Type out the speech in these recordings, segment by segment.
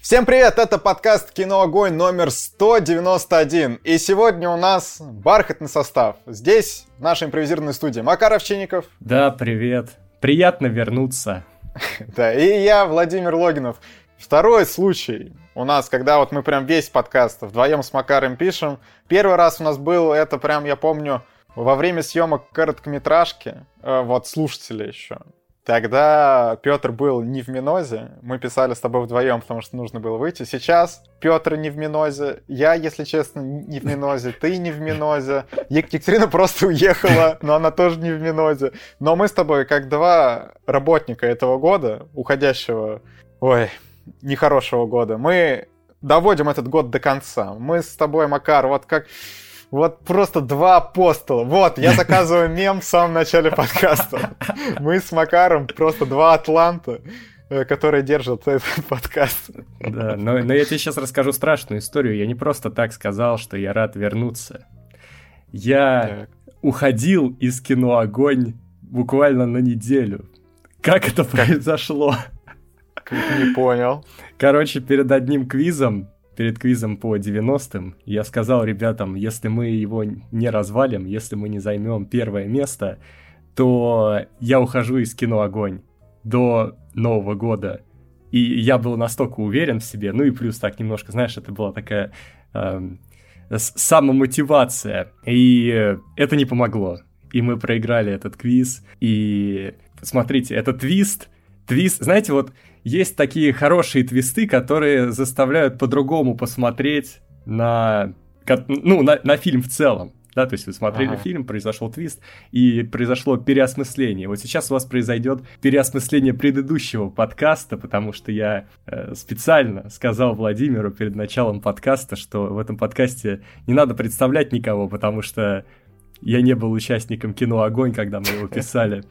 Всем привет, это подкаст «Кино Огонь» номер 191. И сегодня у нас бархатный состав. Здесь наша импровизированная студия Макар Овчинников. Да, привет. Приятно вернуться. Да, и я, Владимир Логинов. Второй случай у нас, когда вот мы прям весь подкаст вдвоем с Макаром пишем. Первый раз у нас был, это прям, я помню, во время съемок короткометражки, э, вот слушатели еще. Тогда Петр был не в Минозе, мы писали с тобой вдвоем, потому что нужно было выйти. Сейчас Петр не в Минозе, я, если честно, не в Минозе, ты не в Минозе. Екатерина просто уехала, но она тоже не в Минозе. Но мы с тобой, как два работника этого года, уходящего, ой, нехорошего года, мы доводим этот год до конца. Мы с тобой, Макар, вот как вот просто два апостола. Вот, я заказываю мем в самом начале подкаста. Мы с Макаром просто два атланта э, которые держат этот подкаст. Да, но, но я тебе сейчас расскажу страшную историю. Я не просто так сказал, что я рад вернуться. Я так. уходил из кино «Огонь» буквально на неделю. Как это произошло? Не понял. Короче, перед одним квизом перед квизом по 90-м я сказал ребятам, если мы его не развалим, если мы не займем первое место, то я ухожу из кино «Огонь» до Нового года. И я был настолько уверен в себе, ну и плюс так немножко, знаешь, это была такая э, самомотивация. И это не помогло. И мы проиграли этот квиз. И смотрите, этот твист, твист, знаете, вот есть такие хорошие твисты, которые заставляют по-другому посмотреть на, ну, на, на фильм в целом. Да, то есть вы смотрели ага. фильм, произошел твист, и произошло переосмысление. Вот сейчас у вас произойдет переосмысление предыдущего подкаста, потому что я э, специально сказал Владимиру перед началом подкаста, что в этом подкасте не надо представлять никого, потому что я не был участником кино «Огонь», когда мы его писали.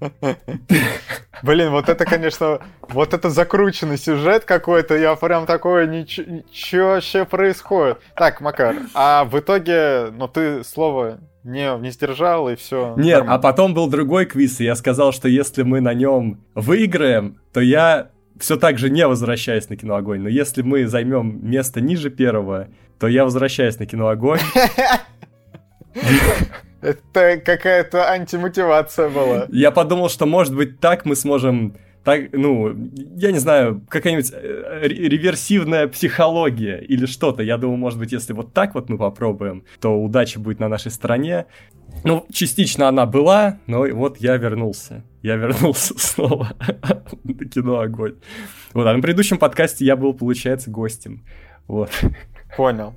Блин, вот это, конечно, вот это закрученный сюжет какой-то, я прям такое, ничего вообще происходит. Так, Макар, а в итоге, ну ты слово не, не сдержал и все. Нет, нормально. а потом был другой квиз, и я сказал, что если мы на нем выиграем, то я все так же не возвращаюсь на кино огонь. Но если мы займем место ниже первого, то я возвращаюсь на кино огонь. Это какая-то антимотивация была. Я подумал, что, может быть, так мы сможем так, ну, я не знаю, какая-нибудь э, реверсивная психология или что-то. Я думаю, может быть, если вот так вот мы попробуем, то удача будет на нашей стороне. Ну, частично она была, но вот я вернулся. Я вернулся снова на кино «Огонь». Вот, а на предыдущем подкасте я был, получается, гостем. Вот. Понял,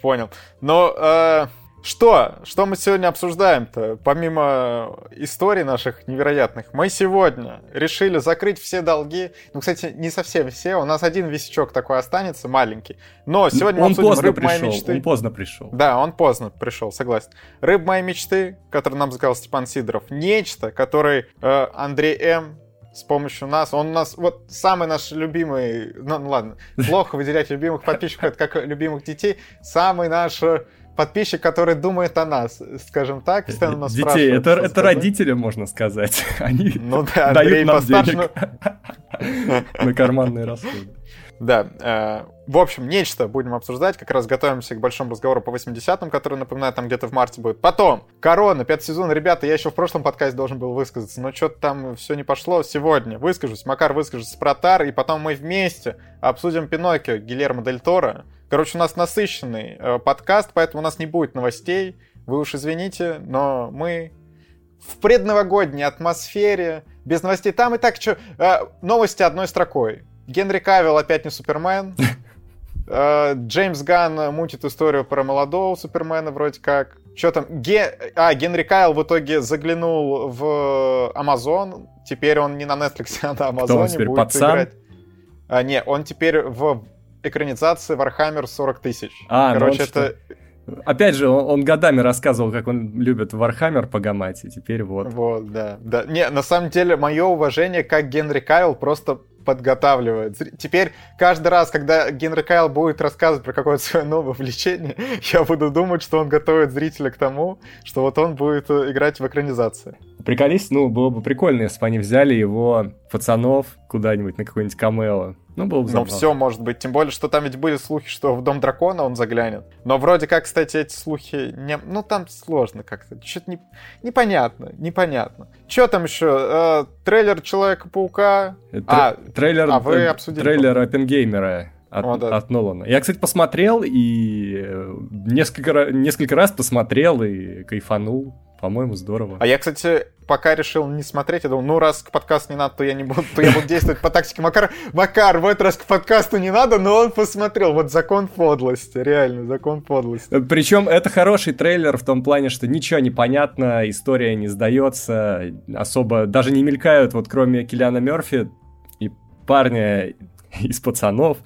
понял. Но... Э что? Что мы сегодня обсуждаем-то? Помимо историй наших невероятных, мы сегодня решили закрыть все долги. Ну, кстати, не совсем все. У нас один висячок такой останется, маленький. Но сегодня он мы обсудим поздно рыб пришел, моей мечты. Он поздно пришел. Да, он поздно пришел, согласен. Рыб моей мечты, который нам сказал Степан Сидоров. Нечто, который э, Андрей М с помощью нас. Он у нас вот самый наш любимый, ну, ну ладно, плохо выделять любимых подписчиков, это как любимых детей, самый наш э, подписчик, который думает о нас, скажем так, постоянно нас Детей, это, это родители, можно сказать. Они ну, да, дают нам денег на карманные расходы. Да. Э, в общем, нечто будем обсуждать. Как раз готовимся к большому разговору по 80-м, который, напоминаю, там где-то в марте будет. Потом, Корона, пятый сезон. Ребята, я еще в прошлом подкасте должен был высказаться, но что-то там все не пошло. Сегодня выскажусь. Макар выскажется про Тар, и потом мы вместе обсудим Пиноккио Гильермо Дель Торо. Короче, у нас насыщенный э, подкаст, поэтому у нас не будет новостей. Вы уж извините, но мы в предновогодней атмосфере, без новостей. Там и так что, э, новости одной строкой. Генри Кавилл опять не Супермен. Э, Джеймс Ганн мутит историю про молодого Супермена вроде как. Что там? Ге... А, Генри Кайл в итоге заглянул в Amazon. Теперь он не на Netflix, а на Амазоне будет пацан? играть. А, не, он теперь в экранизации Warhammer 40 тысяч. А, ну Короче, ну это... Опять же, он, он годами рассказывал, как он любит Warhammer погамать, и теперь вот. Вот, да. да. Не, на самом деле, мое уважение, как Генри Кайл просто подготавливает. Теперь каждый раз, когда Генри Кайл будет рассказывать про какое-то свое новое увлечение, я буду думать, что он готовит зрителя к тому, что вот он будет э, играть в экранизации. Приколись, ну, было бы прикольно, если бы они взяли его, пацанов, куда-нибудь на какой-нибудь камео. Ну, было бы Ну, забавно. все может быть. Тем более, что там ведь были слухи, что в Дом Дракона он заглянет. Но вроде как, кстати, эти слухи... Не... Ну, там сложно как-то. Что-то не... непонятно, непонятно. Что там еще? Э, трейлер Человека-паука. Э, тр- А, трейлер, а вы э, обсудили, трейлер Оппенгеймера от, О, да. от Нолана. Я, кстати, посмотрел и э, несколько, несколько раз посмотрел и кайфанул. По-моему, здорово. А я, кстати, пока решил не смотреть, я думал, ну, раз к подкасту не надо, то я не буду, то я буду действовать по тактике Макар. Макар, в этот раз к подкасту не надо, но он посмотрел. Вот закон подлости, реально, закон подлости. Причем это хороший трейлер в том плане, что ничего не понятно, история не сдается, особо даже не мелькают, вот кроме Киллиана Мерфи и парня из пацанов,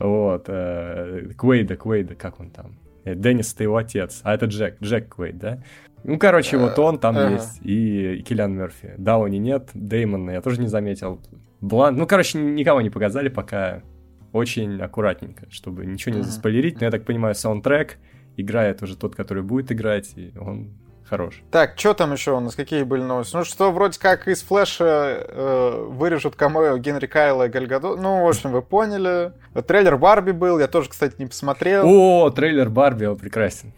вот, э, Квейда, Квейда, как он там? Э, Деннис это его отец, а это Джек, Джек Квейд, да? Ну, короче, вот он там ага. есть, и, и Киллиан Мерфи. Дауни нет, Деймона я тоже не заметил. Блан, ну, короче, никого не показали пока. Очень аккуратненько, чтобы ничего не заспойлерить. Но я так понимаю, саундтрек играет уже тот, который будет играть, и он хорош. Так, что там еще у нас? Какие были новости? Ну, что вроде как из Флэша э, вырежут камео Генри Кайла и Гальгадо. Ну, в общем, вы поняли. Трейлер Барби был, я тоже, кстати, не посмотрел. О, трейлер Барби, он прекрасен.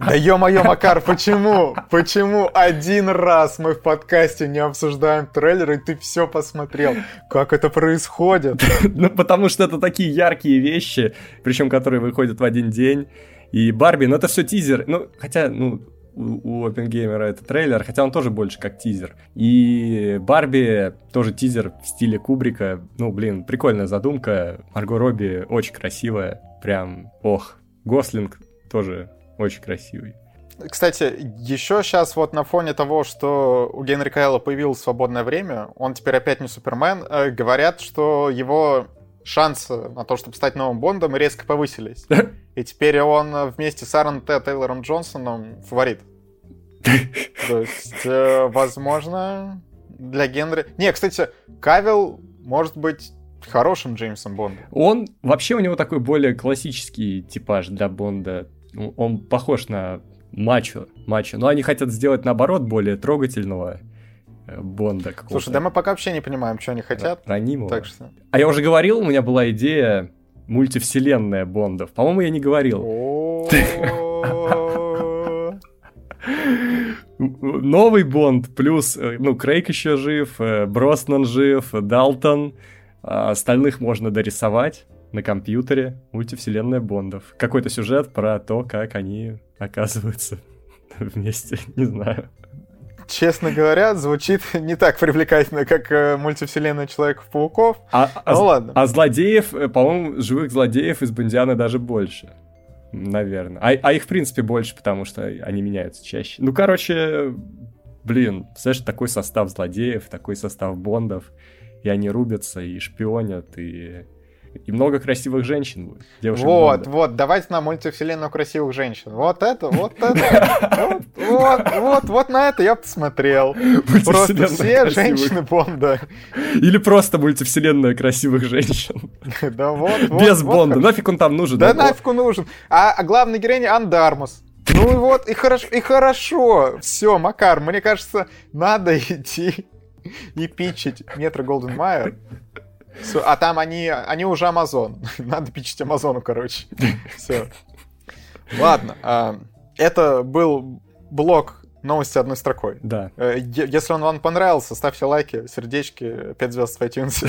Да ё-моё, Макар, почему? Почему один раз мы в подкасте не обсуждаем трейлер, и ты все посмотрел? Как это происходит? Ну, потому что это такие яркие вещи, причем которые выходят в один день. И Барби, ну это все тизер. Ну, хотя, ну, у, у Оппенгеймера это трейлер, хотя он тоже больше как тизер. И Барби тоже тизер в стиле Кубрика. Ну, блин, прикольная задумка. Марго Робби очень красивая. Прям, ох. Гослинг тоже очень красивый. Кстати, еще сейчас вот на фоне того, что у Генри Кайла появилось свободное время, он теперь опять не Супермен, э, говорят, что его шансы на то, чтобы стать новым Бондом, резко повысились. И теперь он э, вместе с Аарон Т. Тейлором Джонсоном фаворит. То есть, э, возможно, для Генри... Не, кстати, Кавилл может быть хорошим Джеймсом Бондом. Он, вообще у него такой более классический типаж для Бонда. Он похож на мачо, мачо. Но они хотят сделать, наоборот, более трогательного э, Бонда какого-то. Слушай, да мы пока вообще не понимаем, что они хотят. Ранимого. Так что... А я уже говорил, у меня была идея мультивселенная Бондов. По-моему, я не говорил. Новый Бонд, плюс, э, ну, Крейг еще жив, э, Броснан жив, Далтон. А Остальных можно дорисовать на компьютере. Мультивселенная Бондов. Какой-то сюжет про то, как они оказываются вместе. Не знаю. Честно говоря, звучит не так привлекательно, как э, мультивселенная Человеков-пауков. А, а- Ну ладно. а злодеев, э, по-моему, живых злодеев из Бондиана даже больше. Наверное. А, а их, в принципе, больше, потому что они меняются чаще. Ну, короче, блин, знаешь, такой состав злодеев, такой состав Бондов, и они рубятся, и шпионят, и... И много красивых женщин будет. Девушек Вот, Бонда. вот, давайте на мультивселенную красивых женщин. Вот это, вот это, вот, вот, вот, на это я посмотрел. Просто все женщины Бонда. Или просто мультивселенная красивых женщин. Да вот. Без Бонда. Нафиг он там нужен? Да нафиг он нужен. А, а главная героиня Андармус. Ну и вот, и хорошо, и хорошо. Все, Макар, мне кажется, надо идти и пичить Метро Голден Майер. А там они, они уже Амазон. Надо пичить Амазону, короче. Все. Ладно. а, Это был блок новости одной строкой. Да. Э, Если он вам понравился, ставьте лайки, сердечки, 5 звезд в iTunes.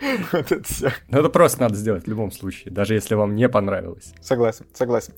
Вот это все. Ну, это просто надо сделать в любом случае, даже если вам не понравилось. Согласен, согласен.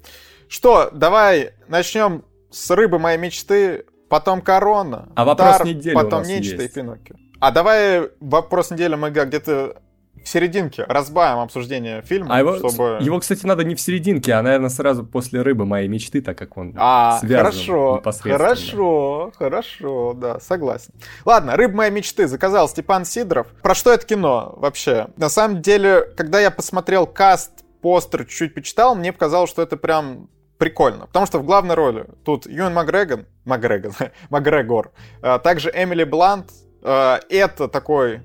Что, давай начнем с рыбы моей мечты, потом корона. А вопрос недели у Потом нас нечто есть. и Пиноккио. А давай вопрос недели мы где-то в серединке разбавим обсуждение фильма, А его, чтобы... его, кстати, надо не в серединке, а, наверное, сразу после рыбы моей мечты, так как он А, связан хорошо, хорошо, хорошо, да, согласен. Ладно, «Рыб моей мечты» заказал Степан Сидоров. Про что это кино вообще? На самом деле, когда я посмотрел каст, постер, чуть-чуть почитал, мне показалось, что это прям прикольно. Потому что в главной роли тут Юэн Макгрегор, Макгрегор, Макгрегор, а также Эмили Блант. А, Это такой,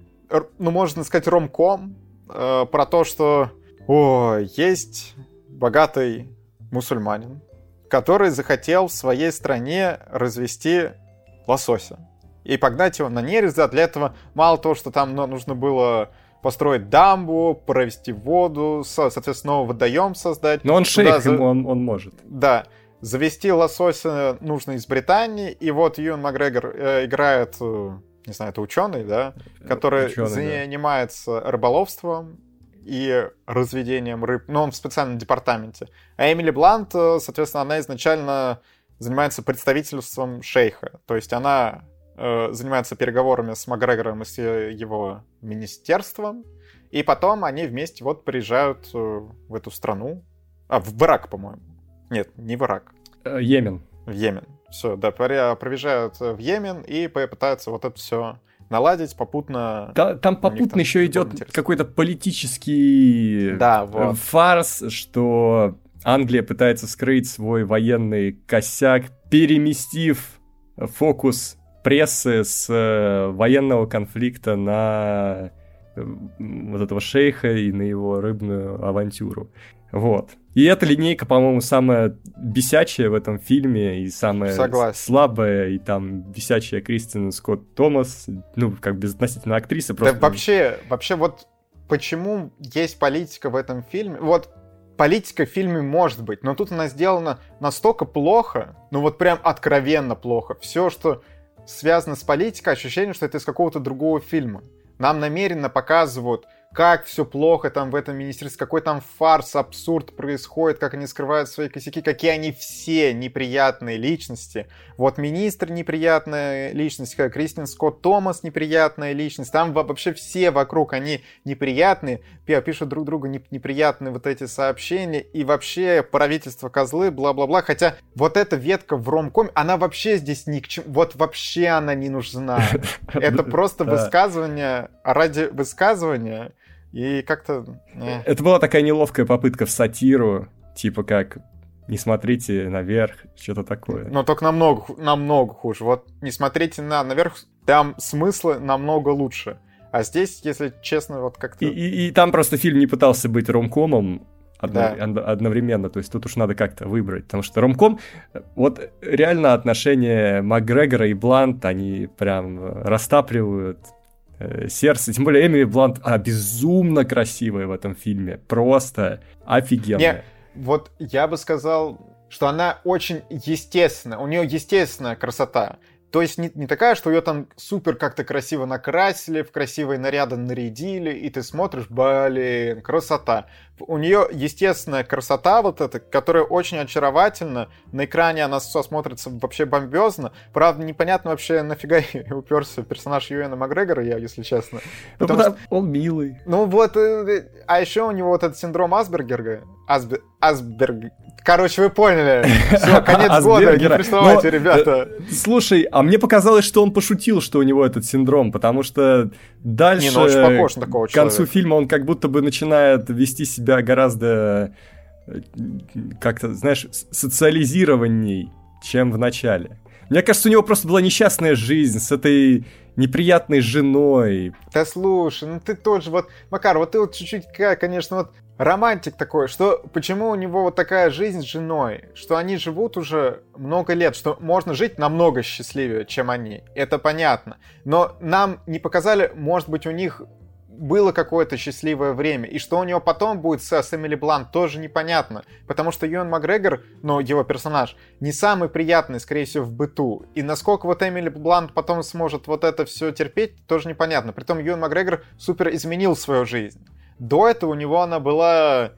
ну, можно сказать, ромком э, про то, что о, есть богатый мусульманин, который захотел в своей стране развести лосося и погнать его на нерест. Да, для этого мало того, что там ну, нужно было построить дамбу, провести воду, соответственно, водоем создать. Но он шейх, за... он, он может. Да. Завести лосося нужно из Британии, и вот Юэн Макгрегор э, играет, э, не знаю, это ученый, да, э, который ученый, занимается да. рыболовством и разведением рыб, но он в специальном департаменте. А Эмили Блант, э, соответственно, она изначально занимается представительством шейха, то есть она э, занимается переговорами с Макгрегором и с его министерством, и потом они вместе вот приезжают э, в эту страну, а, в Ирак, по-моему. Нет, не в Ирак. Э, Йемен. В Йемен. Все, да, проезжают в Йемен и пытаются вот это все наладить попутно. Да, там попутно там еще идет какой-то политический да, вот. фарс, что Англия пытается скрыть свой военный косяк, переместив фокус прессы с э, военного конфликта на э, вот этого шейха и на его рыбную авантюру. Вот. И эта линейка, по-моему, самая бесячая в этом фильме и самая Согласен. слабая, и там бесячая Кристин Скотт Томас, ну, как безотносительно актриса. Просто... Да вообще, вообще вот почему есть политика в этом фильме? Вот политика в фильме может быть, но тут она сделана настолько плохо, ну вот прям откровенно плохо. Все, что связано с политикой, ощущение, что это из какого-то другого фильма. Нам намеренно показывают как все плохо там в этом министерстве, какой там фарс, абсурд происходит, как они скрывают свои косяки, какие они все неприятные личности. Вот министр неприятная личность, как Кристин Скотт Томас неприятная личность, там вообще все вокруг, они неприятные, пишут друг другу неприятные вот эти сообщения, и вообще правительство козлы, бла-бла-бла, хотя вот эта ветка в ромкоме, она вообще здесь ни к чему, вот вообще она не нужна. Это просто высказывание ради высказывания, и как-то... Э. Это была такая неловкая попытка в сатиру, типа как не смотрите наверх, что-то такое. Но только намного, намного хуже. Вот не смотрите на наверх, там смыслы намного лучше. А здесь, если честно, вот как-то... И, и, и там просто фильм не пытался быть ромкомом одно, да. одновременно, то есть тут уж надо как-то выбрать, потому что ромком, вот реально отношения Макгрегора и Блант, они прям растапливают Э, сердце. Тем более Эмили Блант, она безумно красивая в этом фильме. Просто офигенная. Не, вот я бы сказал, что она очень естественная. У нее естественная красота. То есть не, не такая, что ее там супер как-то красиво накрасили, в красивые наряды нарядили, и ты смотришь, блин, красота. У нее естественная красота вот эта, которая очень очаровательна. На экране она смотрится вообще бомбезно. Правда, непонятно вообще нафига уперся персонаж Юэна Макгрегора, я, если честно. Ну, потому, потому что он милый. Ну вот, э, а еще у него вот этот синдром Асбергера. Асбер... Асберг... Короче, вы поняли. Все, конец года, не приставайте, ребята. Э, слушай, а мне показалось, что он пошутил, что у него этот синдром, потому что дальше, ну, к концу фильма, он как будто бы начинает вести себя гораздо э, как-то, знаешь, социализированней, чем в начале. Мне кажется, у него просто была несчастная жизнь с этой неприятной женой. Да слушай, ну ты тоже вот, Макар, вот ты вот чуть-чуть, конечно, вот романтик такой, что почему у него вот такая жизнь с женой, что они живут уже много лет, что можно жить намного счастливее, чем они. Это понятно. Но нам не показали, может быть, у них было какое-то счастливое время. И что у него потом будет с, Эмили Блант, тоже непонятно. Потому что Юэн Макгрегор, ну, его персонаж, не самый приятный, скорее всего, в быту. И насколько вот Эмили Блант потом сможет вот это все терпеть, тоже непонятно. Притом Юэн Макгрегор супер изменил свою жизнь. До этого у него она была,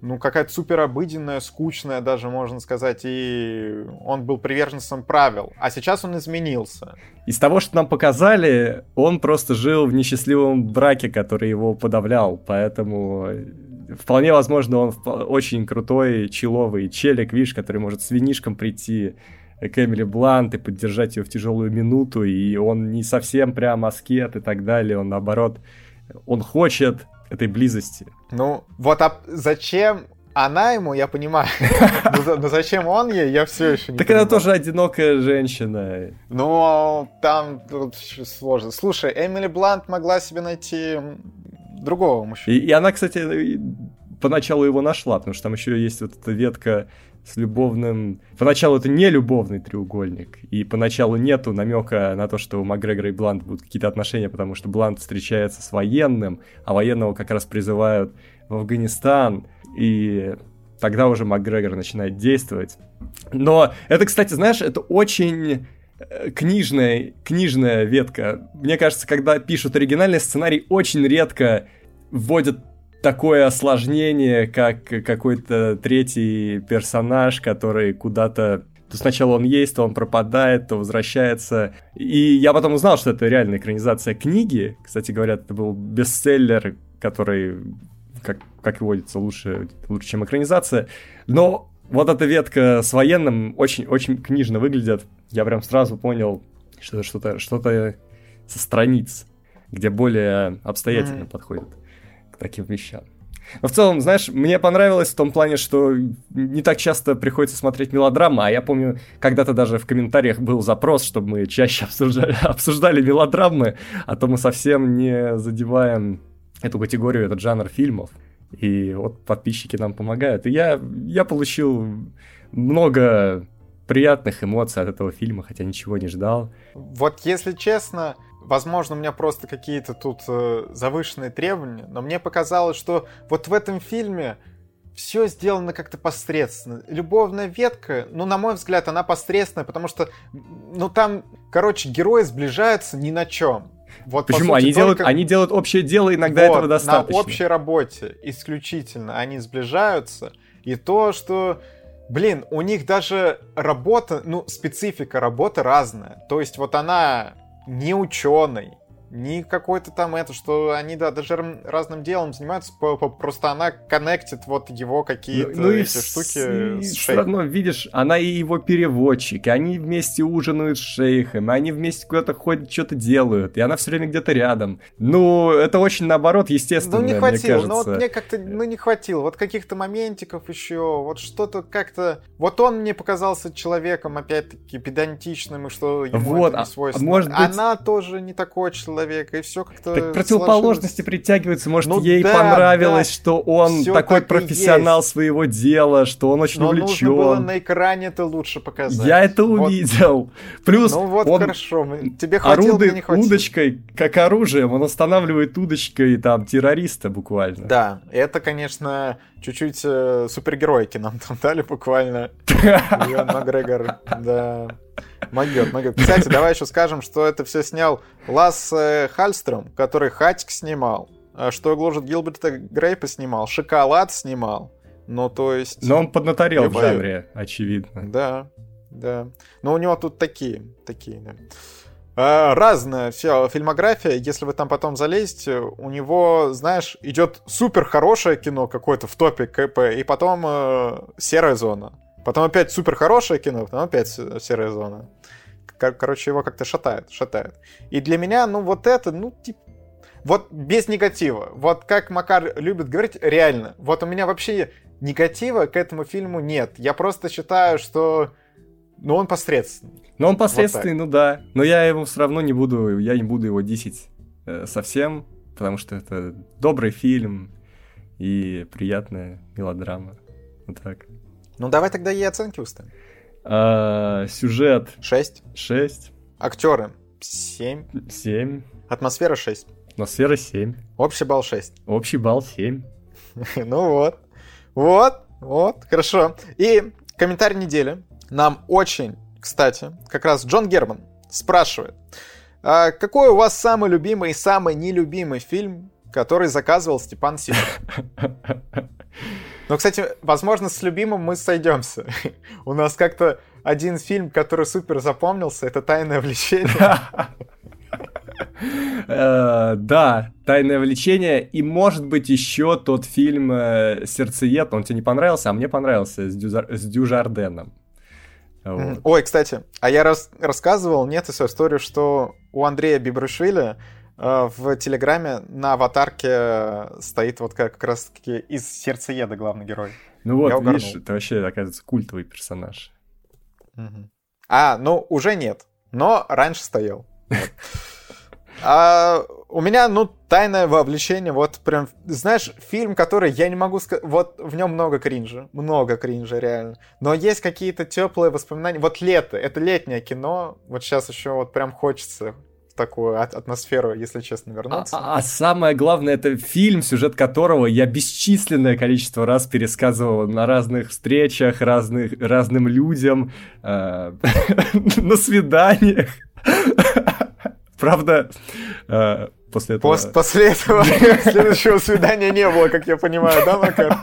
ну, какая-то супер обыденная, скучная даже, можно сказать, и он был приверженцем правил. А сейчас он изменился. Из того, что нам показали, он просто жил в несчастливом браке, который его подавлял, поэтому вполне возможно, он очень крутой, человый челик, видишь, который может с винишком прийти к Эмили Блант и поддержать ее в тяжелую минуту, и он не совсем прям аскет и так далее, он наоборот, он хочет этой близости. Ну, вот а зачем она ему, я понимаю. Но зачем он ей, я все еще не Так она тоже одинокая женщина. Ну, там сложно. Слушай, Эмили Блант могла себе найти другого мужчину. И, и она, кстати, поначалу его нашла, потому что там еще есть вот эта ветка с любовным... Поначалу это не любовный треугольник, и поначалу нету намека на то, что у Макгрегора и Блант будут какие-то отношения, потому что Блант встречается с военным, а военного как раз призывают в Афганистан, и тогда уже Макгрегор начинает действовать. Но это, кстати, знаешь, это очень э, книжная, книжная ветка. Мне кажется, когда пишут оригинальный сценарий, очень редко вводят такое осложнение, как какой-то третий персонаж, который куда-то то сначала он есть, то он пропадает, то возвращается. И я потом узнал, что это реальная экранизация книги. Кстати говоря, это был бестселлер, который, как, как и водится, лучше, лучше, чем экранизация. Но вот эта ветка с военным очень-очень книжно выглядит. Я прям сразу понял, что это что-то что со страниц, где более обстоятельно mm-hmm. подходит таким вещам. Но в целом, знаешь, мне понравилось в том плане, что не так часто приходится смотреть мелодрамы, а я помню, когда-то даже в комментариях был запрос, чтобы мы чаще обсуждали, обсуждали мелодрамы, а то мы совсем не задеваем эту категорию, этот жанр фильмов. И вот подписчики нам помогают. И я, я получил много приятных эмоций от этого фильма, хотя ничего не ждал. Вот если честно, Возможно, у меня просто какие-то тут э, завышенные требования, но мне показалось, что вот в этом фильме все сделано как-то посредственно. Любовная ветка, ну, на мой взгляд, она посредственная, потому что, ну, там, короче, герои сближаются ни на чем. Вот, Почему? Сути, они, только... делают, они делают общее дело, иногда вот, этого достаточно. На общей работе исключительно они сближаются. И то, что Блин, у них даже работа, ну, специфика работы разная. То есть вот она не ученый, не какой-то там это, что они, да, даже разным делом занимаются, просто она коннектит вот его какие-то ну, ну эти и штуки и с Все равно, видишь, она и его переводчик, и они вместе ужинают с шейхом, и они вместе куда-то ходят, что-то делают, и она все время где-то рядом. Ну, это очень наоборот, естественно, Ну, не хватило, ну вот мне как-то, ну, не хватило, вот каких-то моментиков еще, вот что-то как-то... Вот он мне показался человеком, опять-таки, педантичным, и что ему вот, это не а, свойственно. Может быть... Она тоже не такой человек, человека, и все как-то... Так противоположности сложилось. притягиваются. Может, ну, ей да, понравилось, да. что он все такой профессионал своего дела, что он очень Но увлечен. нужно было на экране это лучше показать. Я это вот. увидел. Плюс ну вот он хорошо, тебе хватило, орудует не хватило. удочкой, как оружием, он останавливает удочкой там террориста буквально. Да, это, конечно, чуть-чуть э, супергероики нам там дали буквально. Иоанн Макгрегор, да. Могет, могет. Кстати, давай еще скажем, что это все снял Лас Хальстром, который Хатик снимал, а что гложет Гилберта Грейпа снимал, Шоколад снимал. Ну, то есть... Но он поднаторел в жанре, очевидно. Да, да. Но у него тут такие, такие, да. А, разная вся фильмография, если вы там потом залезете, у него, знаешь, идет супер хорошее кино какое-то в топе КП, и потом э, серая зона. Потом опять супер хорошее кино, потом опять серая зона. Кор- короче, его как-то шатает, шатает. И для меня, ну, вот это, ну, типа, вот без негатива. Вот как Макар любит говорить, реально. Вот у меня вообще негатива к этому фильму нет. Я просто считаю, что ну, он посредственный. Ну, он посредственный, вот ну да. Но я его все равно не буду, я не буду его десять э, совсем, потому что это добрый фильм и приятная мелодрама. Вот так. Ну, давай тогда ей оценки уставим. А, сюжет. 6. 6. Актеры. 7. 7. Атмосфера 6. Атмосфера 7. Общий балл 6. Общий балл 7. ну вот. Вот. Вот. Хорошо. И комментарий недели. Нам очень, кстати, как раз Джон Герман спрашивает. А какой у вас самый любимый и самый нелюбимый фильм, который заказывал Степан Сидоров? Но, кстати, возможно, с любимым мы сойдемся. У нас как-то один фильм, который супер запомнился, это «Тайное влечение». Э, да, «Тайное влечение». И, может быть, еще тот фильм э, «Сердцеед». Он тебе не понравился, а мне понравился с Дюжарденом. Ой, кстати, а я рассказывал, нет, свою историю, что у Андрея Бибрушвили в Телеграме на аватарке стоит вот как, как раз-таки из сердцееда главный герой. Ну вот, видишь, это вообще, оказывается, культовый персонаж. Угу. А, ну, уже нет, но раньше стоял. А у меня, ну, тайное вовлечение, вот прям, знаешь, фильм, который я не могу сказать, вот в нем много кринжа, много кринжа, реально. Но есть какие-то теплые воспоминания. Вот лето, это летнее кино, вот сейчас еще вот прям хочется такую атмосферу, если честно, вернуться. А, а самое главное, это фильм, сюжет которого я бесчисленное количество раз пересказывал на разных встречах, разных, разным людям, э, на свиданиях. Правда, э, после этого... Пос после этого следующего свидания не было, как я понимаю, да, Макар?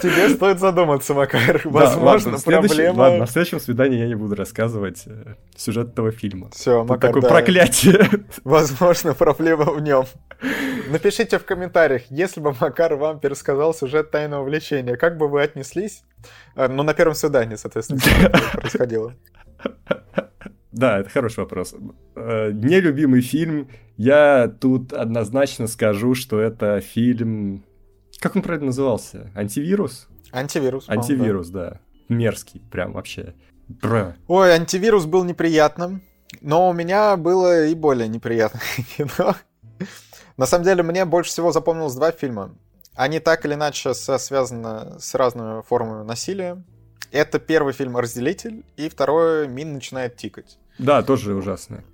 Тебе стоит задуматься, Макар. Возможно, ладно, проблема... Ладно, на следующем свидании я не буду рассказывать э, сюжет этого фильма. Все, Макар, Такое проклятие. Возможно, проблема в нем. Напишите в комментариях, если бы Макар вам пересказал сюжет тайного влечения, как бы вы отнеслись? Э, ну, на первом свидании, соответственно, происходило. Да, это хороший вопрос. Э, нелюбимый фильм. Я тут однозначно скажу, что это фильм... Как он правильно назывался? Антивирус? Антивирус. Антивирус, да. да. Мерзкий, прям вообще. Бра. Ой, антивирус был неприятным, но у меня было и более неприятное кино. На самом деле, мне больше всего запомнилось два фильма. Они так или иначе связаны с разными формами насилия. Это первый фильм «Разделитель», и второй «Мин начинает тикать». Да, тоже ужасно.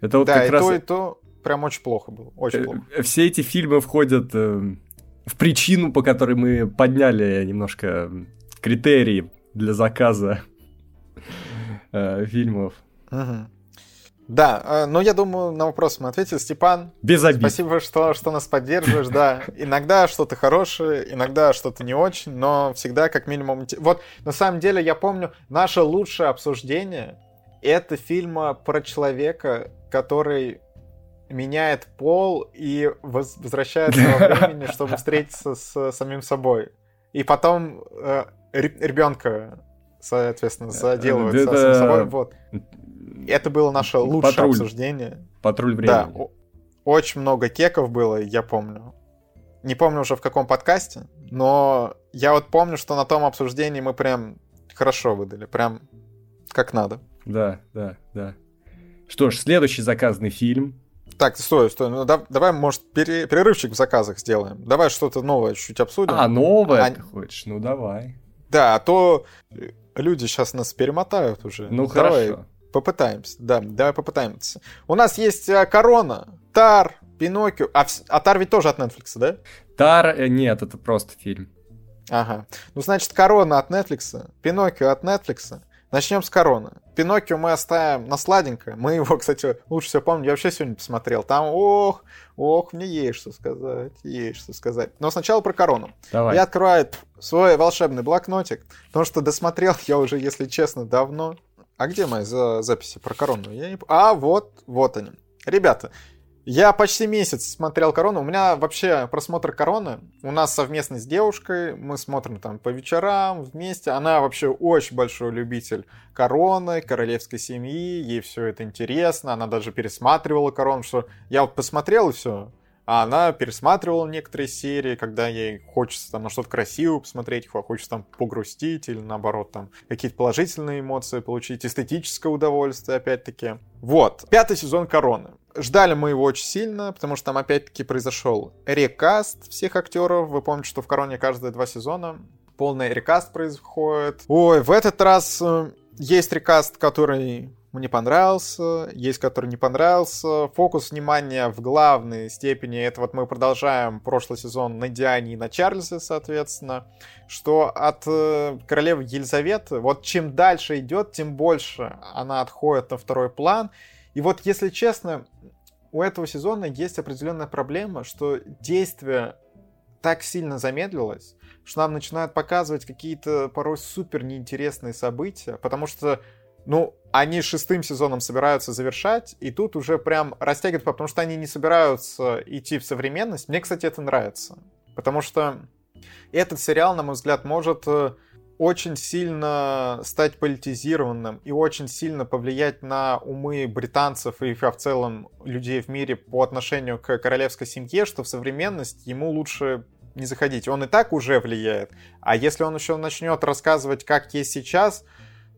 Это вот да, как и раз... то, и то прям очень плохо было, очень э, плохо. Все эти фильмы входят э, в причину, по которой мы подняли немножко критерии для заказа э, фильмов. Угу. Да, э, но я думаю, на вопрос мы ответили. Степан, Без обид. спасибо, что, что нас поддерживаешь, да. Иногда что-то хорошее, иногда что-то не очень, но всегда как минимум... Вот, на самом деле, я помню, наше лучшее обсуждение — это фильм про человека, который меняет пол и возвращается во времени, чтобы встретиться с самим собой. И потом э, ребенка, соответственно, заделывает это... самим собой. Вот. Это было наше лучшее Патруль. обсуждение. Патруль времени. Да, очень много кеков было, я помню. Не помню уже в каком подкасте, но я вот помню, что на том обсуждении мы прям хорошо выдали, прям как надо. Да, да, да. Что ж, следующий заказанный фильм. Так, стой, стой. Ну, да, давай, может, пере, перерывчик в заказах сделаем. Давай что-то новое чуть-чуть обсудим. А, новое а... ты хочешь? Ну, давай. Да, а то люди сейчас нас перемотают уже. Ну, давай. хорошо. Попытаемся, да, давай попытаемся. У нас есть э, Корона, Тар, Пиноккио. А, а Тар ведь тоже от Netflix, да? Тар, э, нет, это просто фильм. Ага. Ну, значит, Корона от Netflix, Пиноккио от Netflix. Начнем с Корона. Пиноккио мы оставим на сладенькое. Мы его, кстати, лучше всего помню. Я вообще сегодня посмотрел. Там, ох, ох, мне есть что сказать. Есть что сказать. Но сначала про Корону. Давай. Я открываю свой волшебный блокнотик. Потому что досмотрел я уже, если честно, давно. А где мои за записи про корону? Я не... А, вот, вот они. Ребята, я почти месяц смотрел «Корону». У меня вообще просмотр «Короны» у нас совместно с девушкой. Мы смотрим там по вечерам вместе. Она вообще очень большой любитель «Короны», королевской семьи. Ей все это интересно. Она даже пересматривала «Корону», что я вот посмотрел и все. А она пересматривала некоторые серии, когда ей хочется там на что-то красивое посмотреть, хочется там погрустить или наоборот там какие-то положительные эмоции получить, эстетическое удовольствие опять-таки. Вот, пятый сезон Короны. Ждали мы его очень сильно, потому что там опять-таки произошел рекаст всех актеров. Вы помните, что в Короне каждые два сезона полный рекаст происходит. Ой, в этот раз э, есть рекаст, который мне понравился, есть который не понравился. Фокус внимания в главной степени, это вот мы продолжаем прошлый сезон на Диане и на Чарльзе, соответственно, что от э, королевы Елизаветы, вот чем дальше идет, тем больше она отходит на второй план. И вот, если честно, у этого сезона есть определенная проблема, что действие так сильно замедлилось, что нам начинают показывать какие-то порой супер неинтересные события, потому что ну, они шестым сезоном собираются завершать, и тут уже прям растягивают, потому что они не собираются идти в современность. Мне, кстати, это нравится. Потому что этот сериал, на мой взгляд, может э, очень сильно стать политизированным и очень сильно повлиять на умы британцев и в целом людей в мире по отношению к королевской семье, что в современность ему лучше не заходить. Он и так уже влияет. А если он еще начнет рассказывать, как есть сейчас,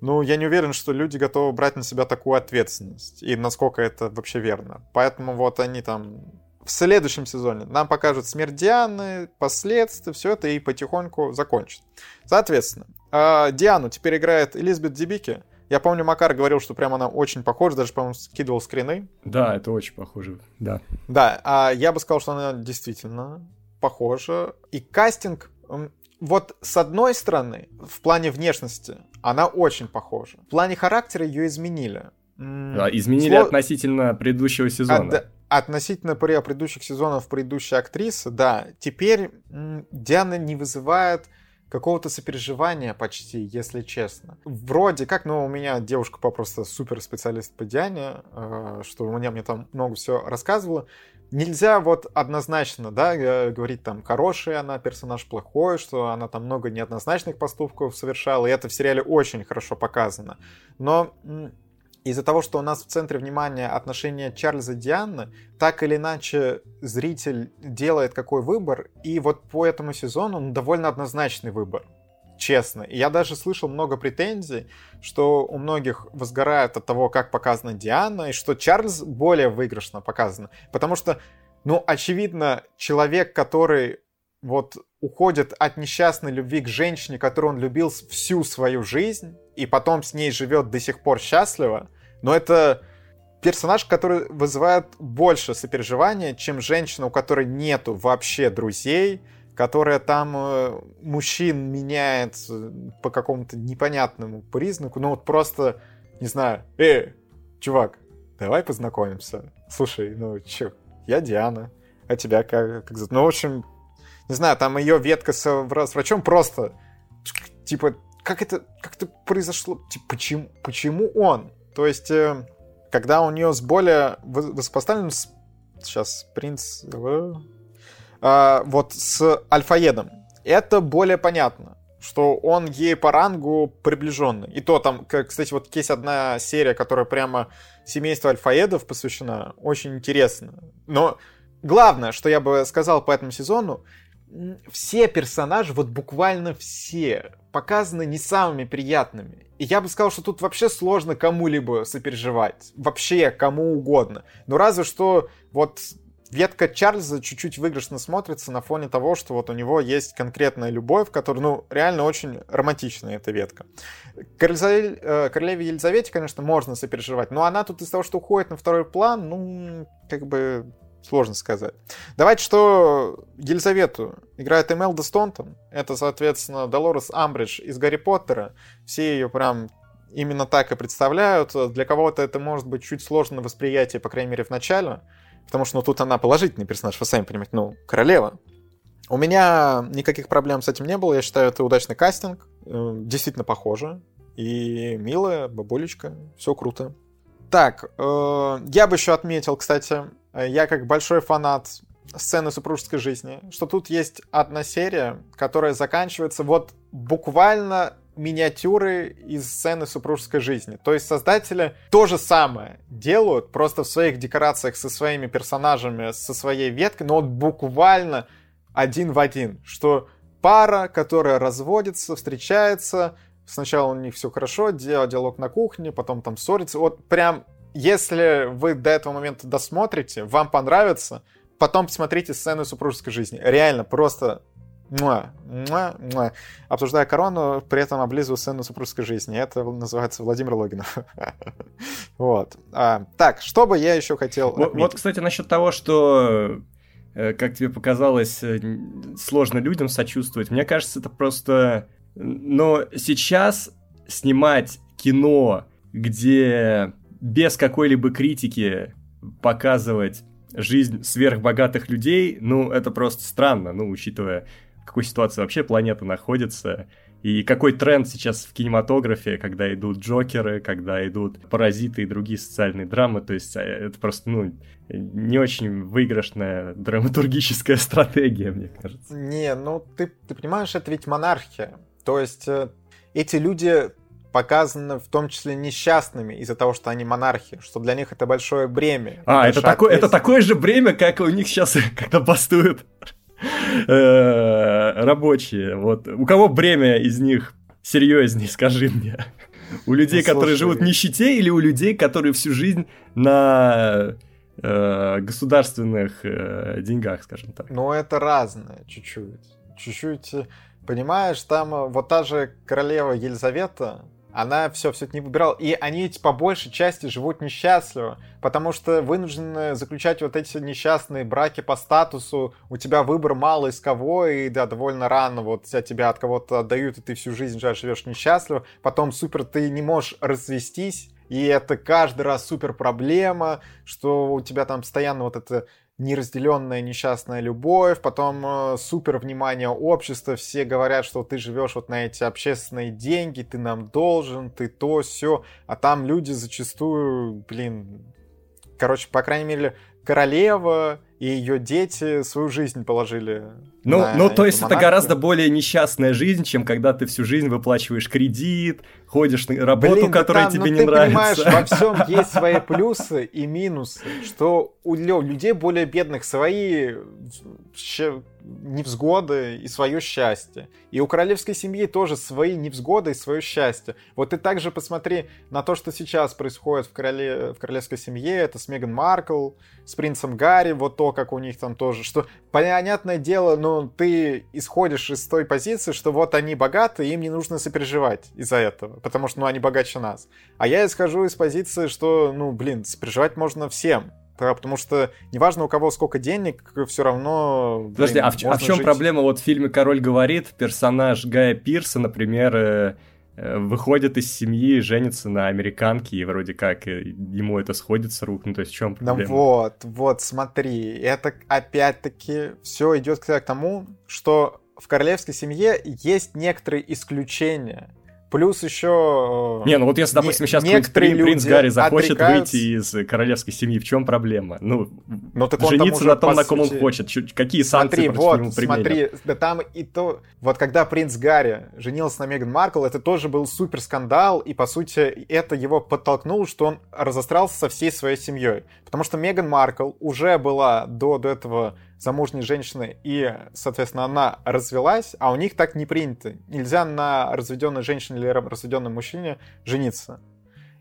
ну, я не уверен, что люди готовы брать на себя такую ответственность. И насколько это вообще верно. Поэтому вот они там в следующем сезоне нам покажут смерть Дианы, последствия, все это и потихоньку закончат. Соответственно, а, Диану теперь играет Элизабет Дебики. Я помню, Макар говорил, что прям она очень похожа, даже, по-моему, скидывал скрины. Да, это очень похоже, да. Да, а я бы сказал, что она действительно похожа. И кастинг, вот с одной стороны, в плане внешности, она очень похожа. В плане характера ее изменили. Да, изменили Сло... относительно предыдущего сезона. От, относительно предыдущих сезонов предыдущей актрисы, да, теперь Диана не вызывает какого-то сопереживания почти, если честно. Вроде как, ну, у меня девушка просто супер специалист по Диане, э, что у меня мне там много все рассказывала. Нельзя вот однозначно, да, говорить там, хорошая она персонаж, плохой, что она там много неоднозначных поступков совершала, и это в сериале очень хорошо показано. Но из-за того, что у нас в центре внимания отношения Чарльза и Дианы, так или иначе зритель делает какой выбор, и вот по этому сезону он довольно однозначный выбор. Честно. И я даже слышал много претензий, что у многих возгорает от того, как показана Диана, и что Чарльз более выигрышно показан. Потому что, ну, очевидно, человек, который вот уходит от несчастной любви к женщине, которую он любил всю свою жизнь, и потом с ней живет до сих пор счастливо, но это персонаж, который вызывает больше сопереживания, чем женщина, у которой нету вообще друзей, которая там э, мужчин меняет э, по какому-то непонятному признаку, ну вот просто, не знаю, э, чувак, давай познакомимся. Слушай, ну чё, я Диана, а тебя как, как зовут? Ну, в общем, не знаю, там ее ветка с, с врачом просто, типа, как это, как это произошло? Типа, почему, почему он? То есть, э, когда у нее с более высокопоставленным, сейчас принц, а, вот с альфаедом, это более понятно что он ей по рангу приближенный. И то там, кстати, вот есть одна серия, которая прямо семейству альфаедов посвящена. Очень интересно. Но главное, что я бы сказал по этому сезону, все персонажи, вот буквально все, показаны не самыми приятными. И я бы сказал, что тут вообще сложно кому-либо сопереживать. Вообще, кому угодно. Но разве что вот ветка Чарльза чуть-чуть выигрышно смотрится на фоне того, что вот у него есть конкретная любовь, которая, ну, реально очень романтичная эта ветка. Королеве, э, Королеве Елизавете, конечно, можно сопереживать, но она тут из-за того, что уходит на второй план, ну, как бы Сложно сказать. Давайте, что Елизавету играет Эмелда Стонтон. Это, соответственно, Долорес Амбридж из Гарри Поттера. Все ее прям именно так и представляют. Для кого-то это может быть чуть сложно восприятие, по крайней мере, в начале. Потому что ну, тут она положительный персонаж, вы сами понимаете, ну, королева. У меня никаких проблем с этим не было. Я считаю, это удачный кастинг. Э, действительно похоже. И милая, бабулечка. Все круто. Так, э, я бы еще отметил, кстати, Э, я как большой фанат сцены супружеской жизни, что тут есть одна серия, которая заканчивается вот буквально миниатюры из сцены супружеской жизни. То есть создатели то же самое делают, просто в своих декорациях со своими персонажами, со своей веткой, но вот буквально один в один, что пара, которая разводится, встречается, сначала у них все хорошо, диалог на кухне, потом там ссорится, вот прям если вы до этого момента досмотрите, вам понравится, потом посмотрите сцену супружеской жизни. Реально, просто муа, муа, муа. обсуждая корону, при этом облизываю сцену супружеской жизни. Это называется Владимир Логинов. вот. А, так, что бы я еще хотел вот, кстати, насчет того, что э, как тебе показалось, э, сложно людям сочувствовать. Мне кажется, это просто... Но сейчас снимать кино, где без какой-либо критики показывать жизнь сверхбогатых людей, ну, это просто странно, ну, учитывая, в какой ситуации вообще планета находится, и какой тренд сейчас в кинематографе, когда идут Джокеры, когда идут Паразиты и другие социальные драмы, то есть э, это просто, ну, не очень выигрышная драматургическая стратегия, мне кажется. Не, ну, ты, ты понимаешь, это ведь монархия. То есть э, эти люди показаны в том числе несчастными из-за того, что они монархи, что для них это большое бремя. А, это такое, это такое же бремя, как у них сейчас, когда бастуют рабочие. Вот. У кого бремя из них серьезнее, скажи мне. У людей, ну, которые живут в нищете, или у людей, которые всю жизнь на э, государственных э, деньгах, скажем так? Ну, это разное, чуть-чуть. Чуть-чуть, понимаешь, там э, вот та же королева Елизавета, она все все это не выбирала. И они по большей части живут несчастливо, потому что вынуждены заключать вот эти несчастные браки по статусу. У тебя выбор мало из кого, и да, довольно рано вот тебя от кого-то отдают, и ты всю жизнь живешь несчастливо. Потом супер ты не можешь развестись, и это каждый раз супер проблема, что у тебя там постоянно вот это неразделенная несчастная любовь, потом э, супер внимание общества, все говорят, что ты живешь вот на эти общественные деньги, ты нам должен, ты то, все, а там люди зачастую, блин, короче, по крайней мере, королева и ее дети свою жизнь положили. Ну, ну то есть монархию. это гораздо более несчастная жизнь, чем когда ты всю жизнь выплачиваешь кредит, ходишь на работу, Блин, которая там, тебе ну, не ты нравится. понимаешь, во всем есть свои плюсы и минусы, что у людей более бедных свои невзгоды и свое счастье. И у королевской семьи тоже свои невзгоды и свое счастье. Вот ты также посмотри на то, что сейчас происходит в, короле... в королевской семье. Это с Меган Маркл, с принцем Гарри, вот то, как у них там тоже. Что, понятное дело, ну, ты исходишь из той позиции, что вот они богаты, им не нужно сопереживать из-за этого, потому что, ну, они богаче нас. А я исхожу из позиции, что, ну, блин, сопереживать можно всем. Потому что неважно у кого сколько денег, все равно. Блин, Подожди, а в, а в чем жить... проблема? Вот в фильме Король говорит, персонаж Гая Пирса, например, э, э, выходит из семьи, женится на американке, и вроде как э, ему это сходит с рук. Ну, то есть в чем проблема? Ну вот, вот, смотри, это опять-таки все идет к тому, что в королевской семье есть некоторые исключения. Плюс еще... Э, не, ну вот если, допустим, сейчас некоторые принц, принц Гарри захочет отрекаются... выйти из королевской семьи, в чем проблема? Ну, Но так жениться на том, на ком сути... он хочет. Какие санкции смотри, вот, него применят? Смотри, да там и то... Вот когда принц Гарри женился на Меган Маркл, это тоже был супер скандал, и, по сути, это его подтолкнуло, что он разострался со всей своей семьей. Потому что Меган Маркл уже была до, до этого замужней женщины, и, соответственно, она развелась, а у них так не принято. Нельзя на разведенной женщине или разведенном мужчине жениться.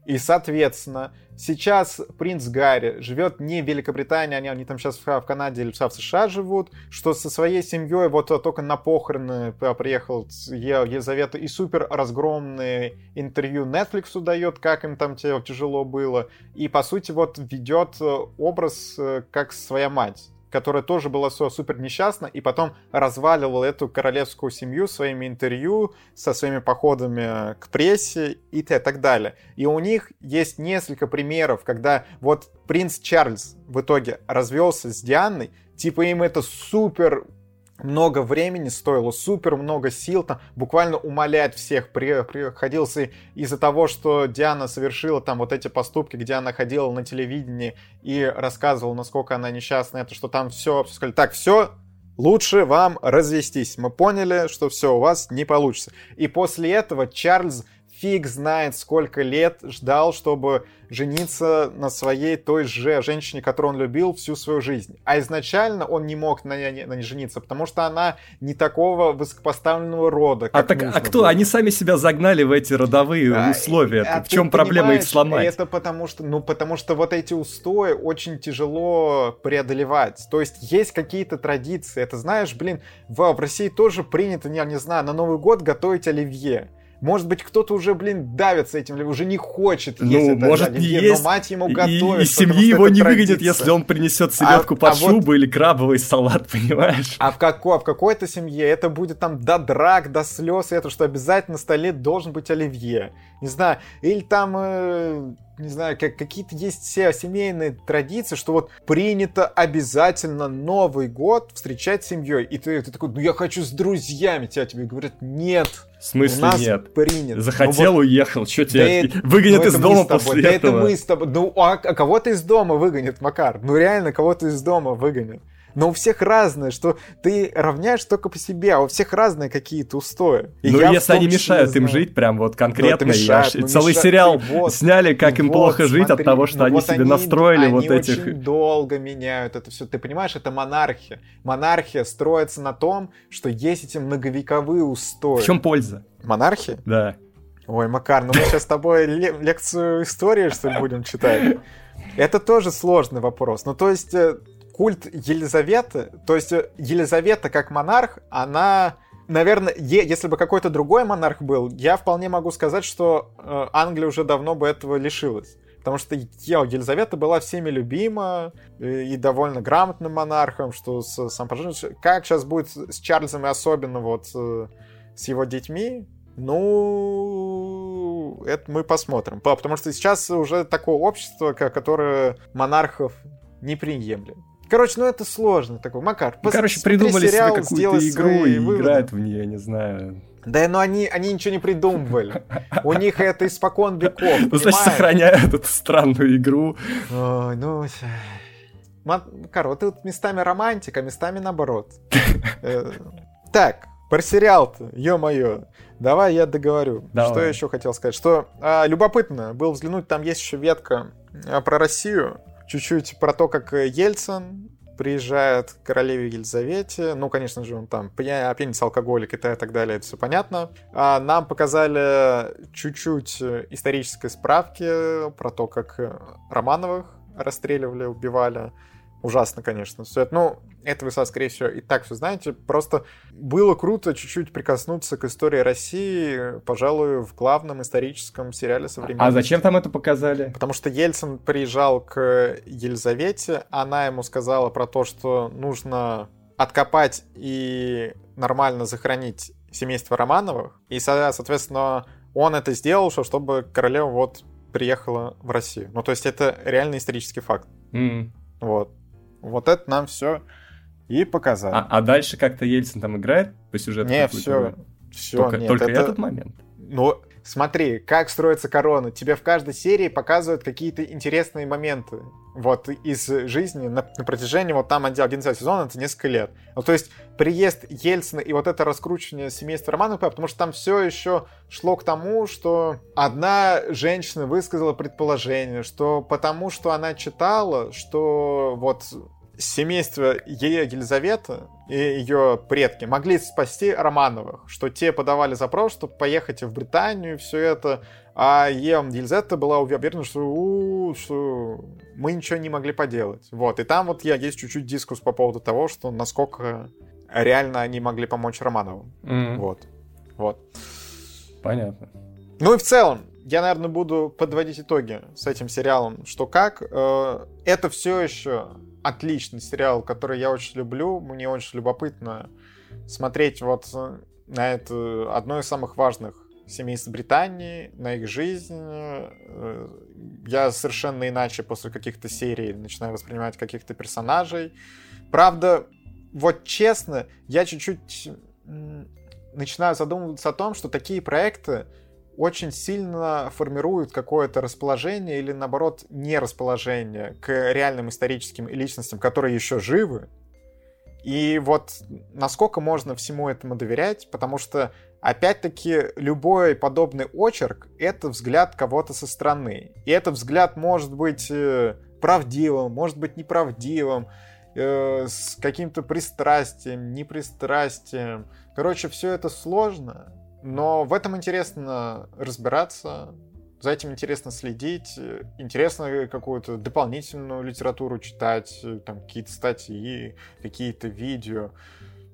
И, соответственно, сейчас принц Гарри живет не в Великобритании, они, они там сейчас в, Канаде или в США живут, что со своей семьей вот только на похороны приехал Елизавета и супер разгромные интервью Netflix дает, как им там тяжело было. И, по сути, вот ведет образ э, как своя мать которая тоже была супер несчастна, и потом разваливала эту королевскую семью своими интервью, со своими походами к прессе и так далее. И у них есть несколько примеров, когда вот принц Чарльз в итоге развелся с Дианой, типа им это супер много времени стоило, супер много сил, там буквально умолять всех при, приходился из-за того, что Диана совершила там вот эти поступки, где она ходила на телевидении и рассказывала, насколько она несчастна, это что там все, все сказали, так, все, лучше вам развестись. Мы поняли, что все у вас не получится. И после этого Чарльз фиг знает сколько лет ждал, чтобы жениться на своей той же женщине, которую он любил всю свою жизнь. А изначально он не мог на ней, на ней жениться, потому что она не такого высокопоставленного рода. а, так, а кто? Было. Они сами себя загнали в эти родовые а, условия. А, в чем проблема их сломать? Это потому что, ну, потому что вот эти устои очень тяжело преодолевать. То есть есть какие-то традиции. Это знаешь, блин, в, в России тоже принято, я не знаю, на Новый год готовить оливье. Может быть, кто-то уже, блин, давится этим, или уже не хочет ну, есть это может, не есть, но мать ему готовит. И, и семьи его не выгонят, если он принесет селедку а, под а шубу вот... или крабовый салат, понимаешь? А в, какой, а в какой-то семье это будет там до драк, до слез, это что обязательно на столе должен быть оливье. Не знаю, или там... Э не знаю, как, какие-то есть все семейные традиции, что вот принято обязательно Новый год встречать с семьей. И ты, ты такой, ну я хочу с друзьями. Тебя тебе говорят, нет, в смысле у нас нет? Принято. Захотел, ну, вот, уехал. Что тебя да выгонят ну, из дома после да этого? это мы с тобой. Ну, а, а кого-то из дома выгонят, Макар. Ну, реально, кого-то из дома выгонят но у всех разное, что ты равняешь только по себе, а у всех разные какие-то устои. И ну, если они мешают им жить, прям вот конкретно, ну, мешает, ну, целый мешает, сериал вот, сняли, как им вот, плохо жить смотри, от того, что ну, они вот себе они, настроили они вот этих... очень долго меняют это все. Ты понимаешь, это монархия. Монархия строится на том, что есть эти многовековые устои. В чем польза? Монархия? Да. Ой, Макар, ну мы сейчас с тобой лекцию истории, что ли, будем читать? Это тоже сложный вопрос. Ну, то есть, э, культ Елизаветы, то есть э, Елизавета как монарх, она наверное, если бы какой-то другой монарх был, я вполне могу сказать, что э, Англия уже давно бы этого лишилась. Потому что Елизавета была всеми любима и довольно грамотным монархом, что с сам Как сейчас будет с Чарльзом и особенно вот с его детьми, ну, это мы посмотрим. Потому что сейчас уже такое общество, которое монархов не приемлет. Короче, ну это сложно такой. Макар, ну, Короче, придумали себе какую-то игру и выводы. играют в нее, не знаю. Да, но они, они ничего не придумывали. У них это испокон веков. Ну, значит, сохраняют эту странную игру. Ой, ну... Макар, вот тут местами романтика, местами наоборот. Э, так, про сериал-то, ё-моё. Давай я договорю. Давай. Что я еще хотел сказать? Что а, любопытно было взглянуть, там есть еще ветка а, про Россию. Чуть-чуть про то, как Ельцин приезжает к королеве Елизавете. Ну, конечно же, он там пьяница, алкоголик и так далее, это все понятно. А нам показали чуть-чуть исторической справки про то, как Романовых расстреливали, убивали. Ужасно, конечно, все это. Ну, это вы, скорее всего, и так все знаете. Просто было круто чуть-чуть прикоснуться к истории России, пожалуй, в главном историческом сериале современности. А зачем там это показали? Потому что Ельцин приезжал к Елизавете, она ему сказала про то, что нужно откопать и нормально захоронить семейство Романовых. И, соответственно, он это сделал, чтобы королева вот приехала в Россию. Ну, то есть это реально исторический факт. Mm. Вот. Вот это нам все и показали. А, а дальше как-то Ельцин там играет по сюжету? Не, все, все. Только, нет, только это... этот момент? Ну, смотри, как строится корона. Тебе в каждой серии показывают какие-то интересные моменты. Вот из жизни на, на протяжении вот там 11 сезона, это несколько лет. Ну, то есть приезд Ельцина и вот это раскручивание семейства Романовых, потому что там все еще шло к тому, что одна женщина высказала предположение, что потому что она читала, что вот семейство Елизавета и ее предки могли спасти Романовых, что те подавали запрос, чтобы поехать в Британию, все это, а Елизавета была уверена, что, у, что мы ничего не могли поделать. Вот, и там вот я есть чуть-чуть дискус по поводу того, что насколько реально они могли помочь Романовым. Mm-hmm. Вот, вот. Понятно. Ну и в целом, я, наверное, буду подводить итоги с этим сериалом, что как. Э, это все еще отличный сериал, который я очень люблю. Мне очень любопытно смотреть вот на это одно из самых важных семейств Британии, на их жизнь. Э, я совершенно иначе после каких-то серий начинаю воспринимать каких-то персонажей. Правда, вот честно, я чуть-чуть начинаю задумываться о том, что такие проекты очень сильно формируют какое-то расположение или, наоборот, не расположение к реальным историческим личностям, которые еще живы. И вот насколько можно всему этому доверять, потому что, опять-таки, любой подобный очерк — это взгляд кого-то со стороны. И этот взгляд может быть э, правдивым, может быть неправдивым, э, с каким-то пристрастием, непристрастием. Короче, все это сложно, но в этом интересно разбираться, за этим интересно следить, интересно какую-то дополнительную литературу читать, там какие-то статьи, какие-то видео.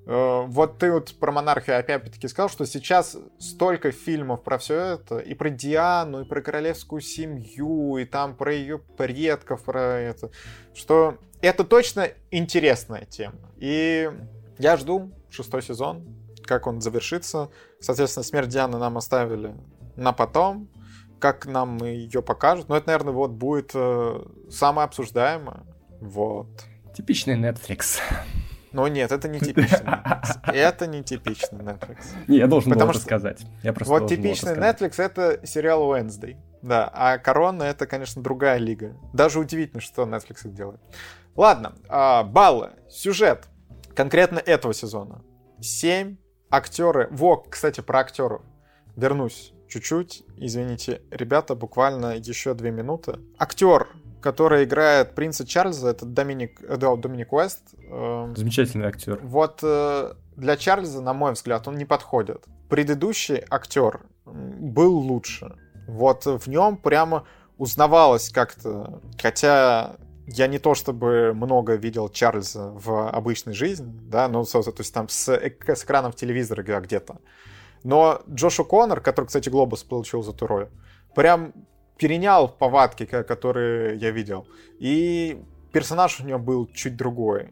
Э, вот ты вот про монархию опять-таки сказал, что сейчас столько фильмов про все это, и про Диану, и про королевскую семью, и там про ее предков, про это, что это точно интересная тема. И я жду шестой сезон, как он завершится. Соответственно, смерть Дианы нам оставили на потом. Как нам ее покажут. Но это, наверное, вот будет э, самое обсуждаемое. Вот. Типичный Netflix. Ну нет, это не типичный. Это не типичный Netflix. Не, я должен Потому был это сказать. Я просто вот типичный Netflix это сериал Wednesday. Да, а Корона это, конечно, другая лига. Даже удивительно, что Netflix их делает. Ладно, а, баллы, сюжет конкретно этого сезона. 7 актеры... Во, кстати, про актеров. Вернусь чуть-чуть. Извините, ребята, буквально еще две минуты. Актер, который играет принца Чарльза, это Доминик, э, да, Доминик Уэст. Эм, Замечательный актер. Вот э, для Чарльза, на мой взгляд, он не подходит. Предыдущий актер, был лучше. Вот в нем прямо узнавалось как-то, хотя я не то чтобы много видел Чарльза в обычной жизни, да, ну, то есть там с, с экранов телевизора где-то. Но Джош Коннор, который, кстати, Глобус получил за эту роль, прям перенял повадки, которые я видел. И персонаж у него был чуть другой.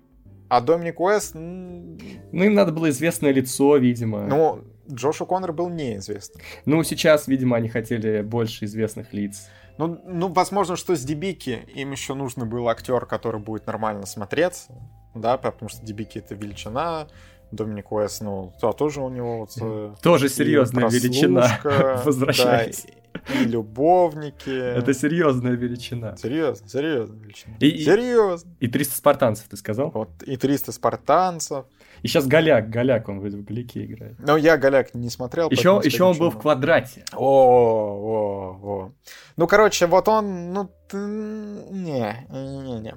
А Доминик Уэст... Ну, им надо было известное лицо, видимо. Ну, Джош Коннор был неизвестным. Ну, сейчас, видимо, они хотели больше известных лиц. Ну, ну, возможно, что с Дебики им еще нужно был актер, который будет нормально смотреться, да, потому что Дебики это величина, Доминик Уэс, ну, да, тоже у него вот, э, тоже серьезная величина возвращается. Да, и любовники. Это серьезная величина. Серьезно, серьезная величина. И, серьезно. И 300 спартанцев, ты сказал? Вот, и 300 спартанцев. И сейчас Голяк, Голяк, он в Голяке играет. Ну, я Голяк не смотрел. Еще, еще он был в квадрате. О, о, о. Ну, короче, вот он, ну, не, не, не.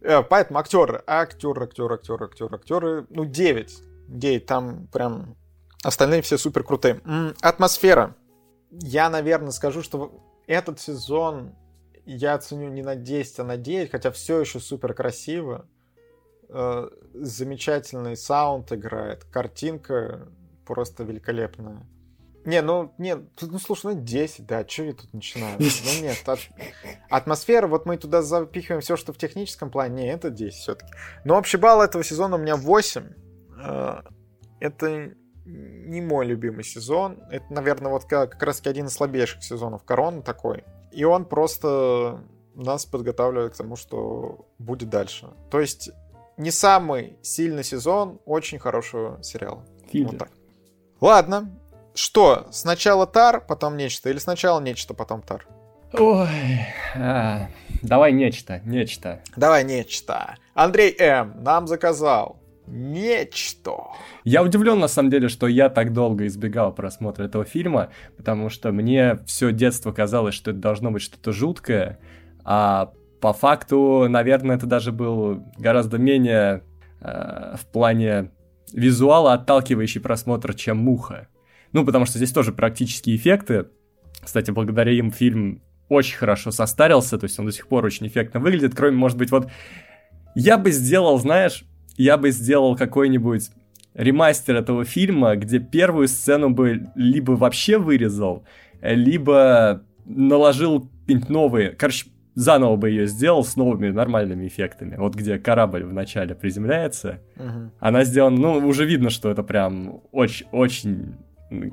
Э, поэтому актер, актер, актер, актер, актер, актеры, ну, 9. 9, там прям остальные все супер крутые. Атмосфера. Я, наверное, скажу, что этот сезон я оценю не на 10, а на 9, хотя все еще супер красиво. Э, замечательный саунд играет, картинка просто великолепная. Не, ну, нет, ну, слушай, ну, 10, да, что я тут начинаю? Ну, нет, от... атмосфера, вот мы туда запихиваем все, что в техническом плане, не, это 10 все-таки. Но общий балл этого сезона у меня 8. Э, это не мой любимый сезон. Это, наверное, вот как, как раз один из слабейших сезонов Короны такой. И он просто нас подготавливает к тому, что будет дальше. То есть не самый сильный сезон очень хорошего сериала. Фильм. Вот так. Ладно. Что, сначала Тар, потом нечто, или сначала нечто, потом Тар? Ой, а, давай нечто, нечто. Давай нечто. Андрей М. нам заказал нечто. Я удивлен, на самом деле, что я так долго избегал просмотра этого фильма, потому что мне все детство казалось, что это должно быть что-то жуткое, а по факту, наверное, это даже был гораздо менее э, в плане визуала отталкивающий просмотр, чем «Муха». Ну, потому что здесь тоже практические эффекты. Кстати, благодаря им фильм очень хорошо состарился, то есть он до сих пор очень эффектно выглядит, кроме, может быть, вот... Я бы сделал, знаешь, я бы сделал какой-нибудь ремастер этого фильма, где первую сцену бы либо вообще вырезал, либо наложил новые... Короче, заново бы ее сделал с новыми нормальными эффектами. Вот где корабль вначале приземляется, угу. она сделана, ну, уже видно, что это прям очень-очень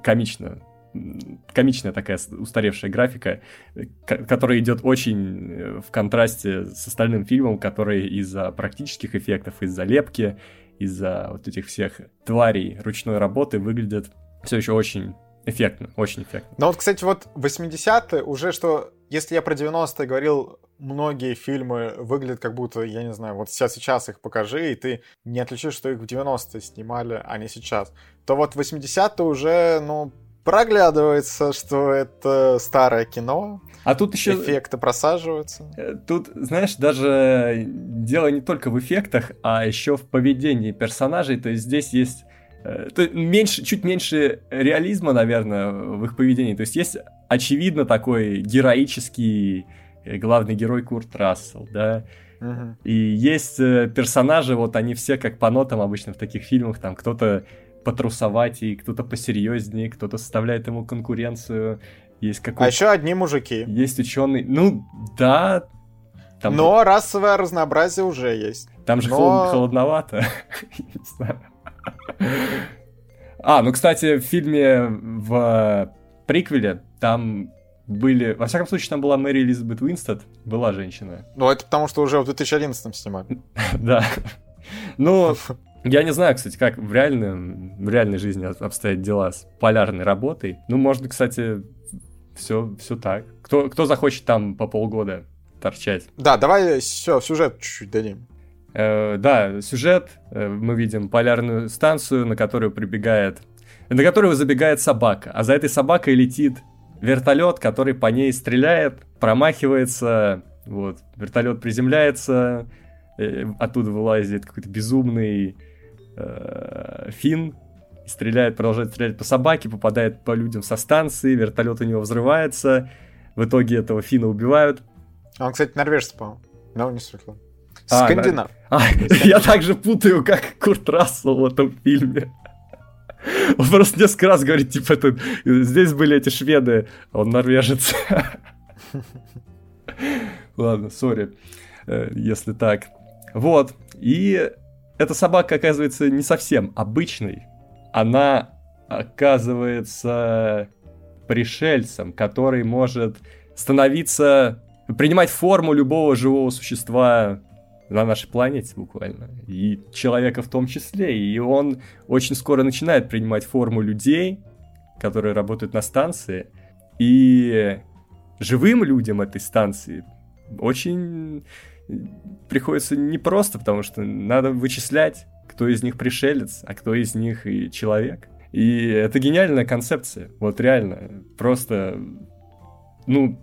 комично. Комичная такая устаревшая графика, которая идет очень э, в контрасте с остальным фильмом, который из-за практических эффектов, из-за лепки, из-за вот этих всех тварей ручной работы выглядит все еще очень эффектно, очень эффектно. Ну вот, кстати, вот 80-е уже что если я про 90-е говорил, многие фильмы выглядят как будто, я не знаю, вот сейчас, сейчас их покажи, и ты не отличишь, что их в 90-е снимали, а не сейчас, то вот 80-е уже, ну, проглядывается, что это старое кино. А тут еще... Эффекты просаживаются. Э, тут, знаешь, даже дело не только в эффектах, а еще в поведении персонажей. То есть здесь есть меньше, чуть меньше реализма, наверное, в их поведении. То есть есть очевидно такой героический э, главный герой Курт Рассел, да. Uh-huh. И есть э, персонажи, вот они все как по нотам обычно в таких фильмах, там кто-то потрусовать, и кто-то посерьезнее, кто-то составляет ему конкуренцию. Есть какой а еще одни мужики. Есть ученый. Ну, да. Там... Но расовое разнообразие уже есть. Там же Но... холод... холодновато. А, ну, кстати, в фильме в приквеле там были... Во всяком случае, там была Мэри Элизабет Уинстед, была женщина. Ну, это потому, что уже в 2011 снимали. Да. Ну, я не знаю, кстати, как в, реальном, в реальной жизни обстоят дела с полярной работой. Ну, может, кстати, все, все так. Кто, кто захочет там по полгода торчать? Да, давай все, сюжет чуть-чуть дадим. Э, да, сюжет. Э, мы видим полярную станцию, на которую прибегает... На которую забегает собака, а за этой собакой летит вертолет, который по ней стреляет, промахивается, вот, вертолет приземляется, э, оттуда вылазит какой-то безумный фин, стреляет, продолжает стрелять по собаке, попадает по людям со станции, вертолет у него взрывается, в итоге этого Фина убивают. Он, кстати, норвежец, по-моему. Но не суть. А, Скандинав. А, я также путаю, как Курт Рассел в этом фильме. Он просто несколько раз говорит, типа, это, здесь были эти шведы, он норвежец. Ладно, сори, э, если так. Вот, и эта собака оказывается не совсем обычной. Она оказывается пришельцем, который может становиться, принимать форму любого живого существа на нашей планете буквально. И человека в том числе. И он очень скоро начинает принимать форму людей, которые работают на станции. И живым людям этой станции очень приходится непросто, потому что надо вычислять, кто из них пришелец, а кто из них и человек. И это гениальная концепция. Вот реально. Просто, ну...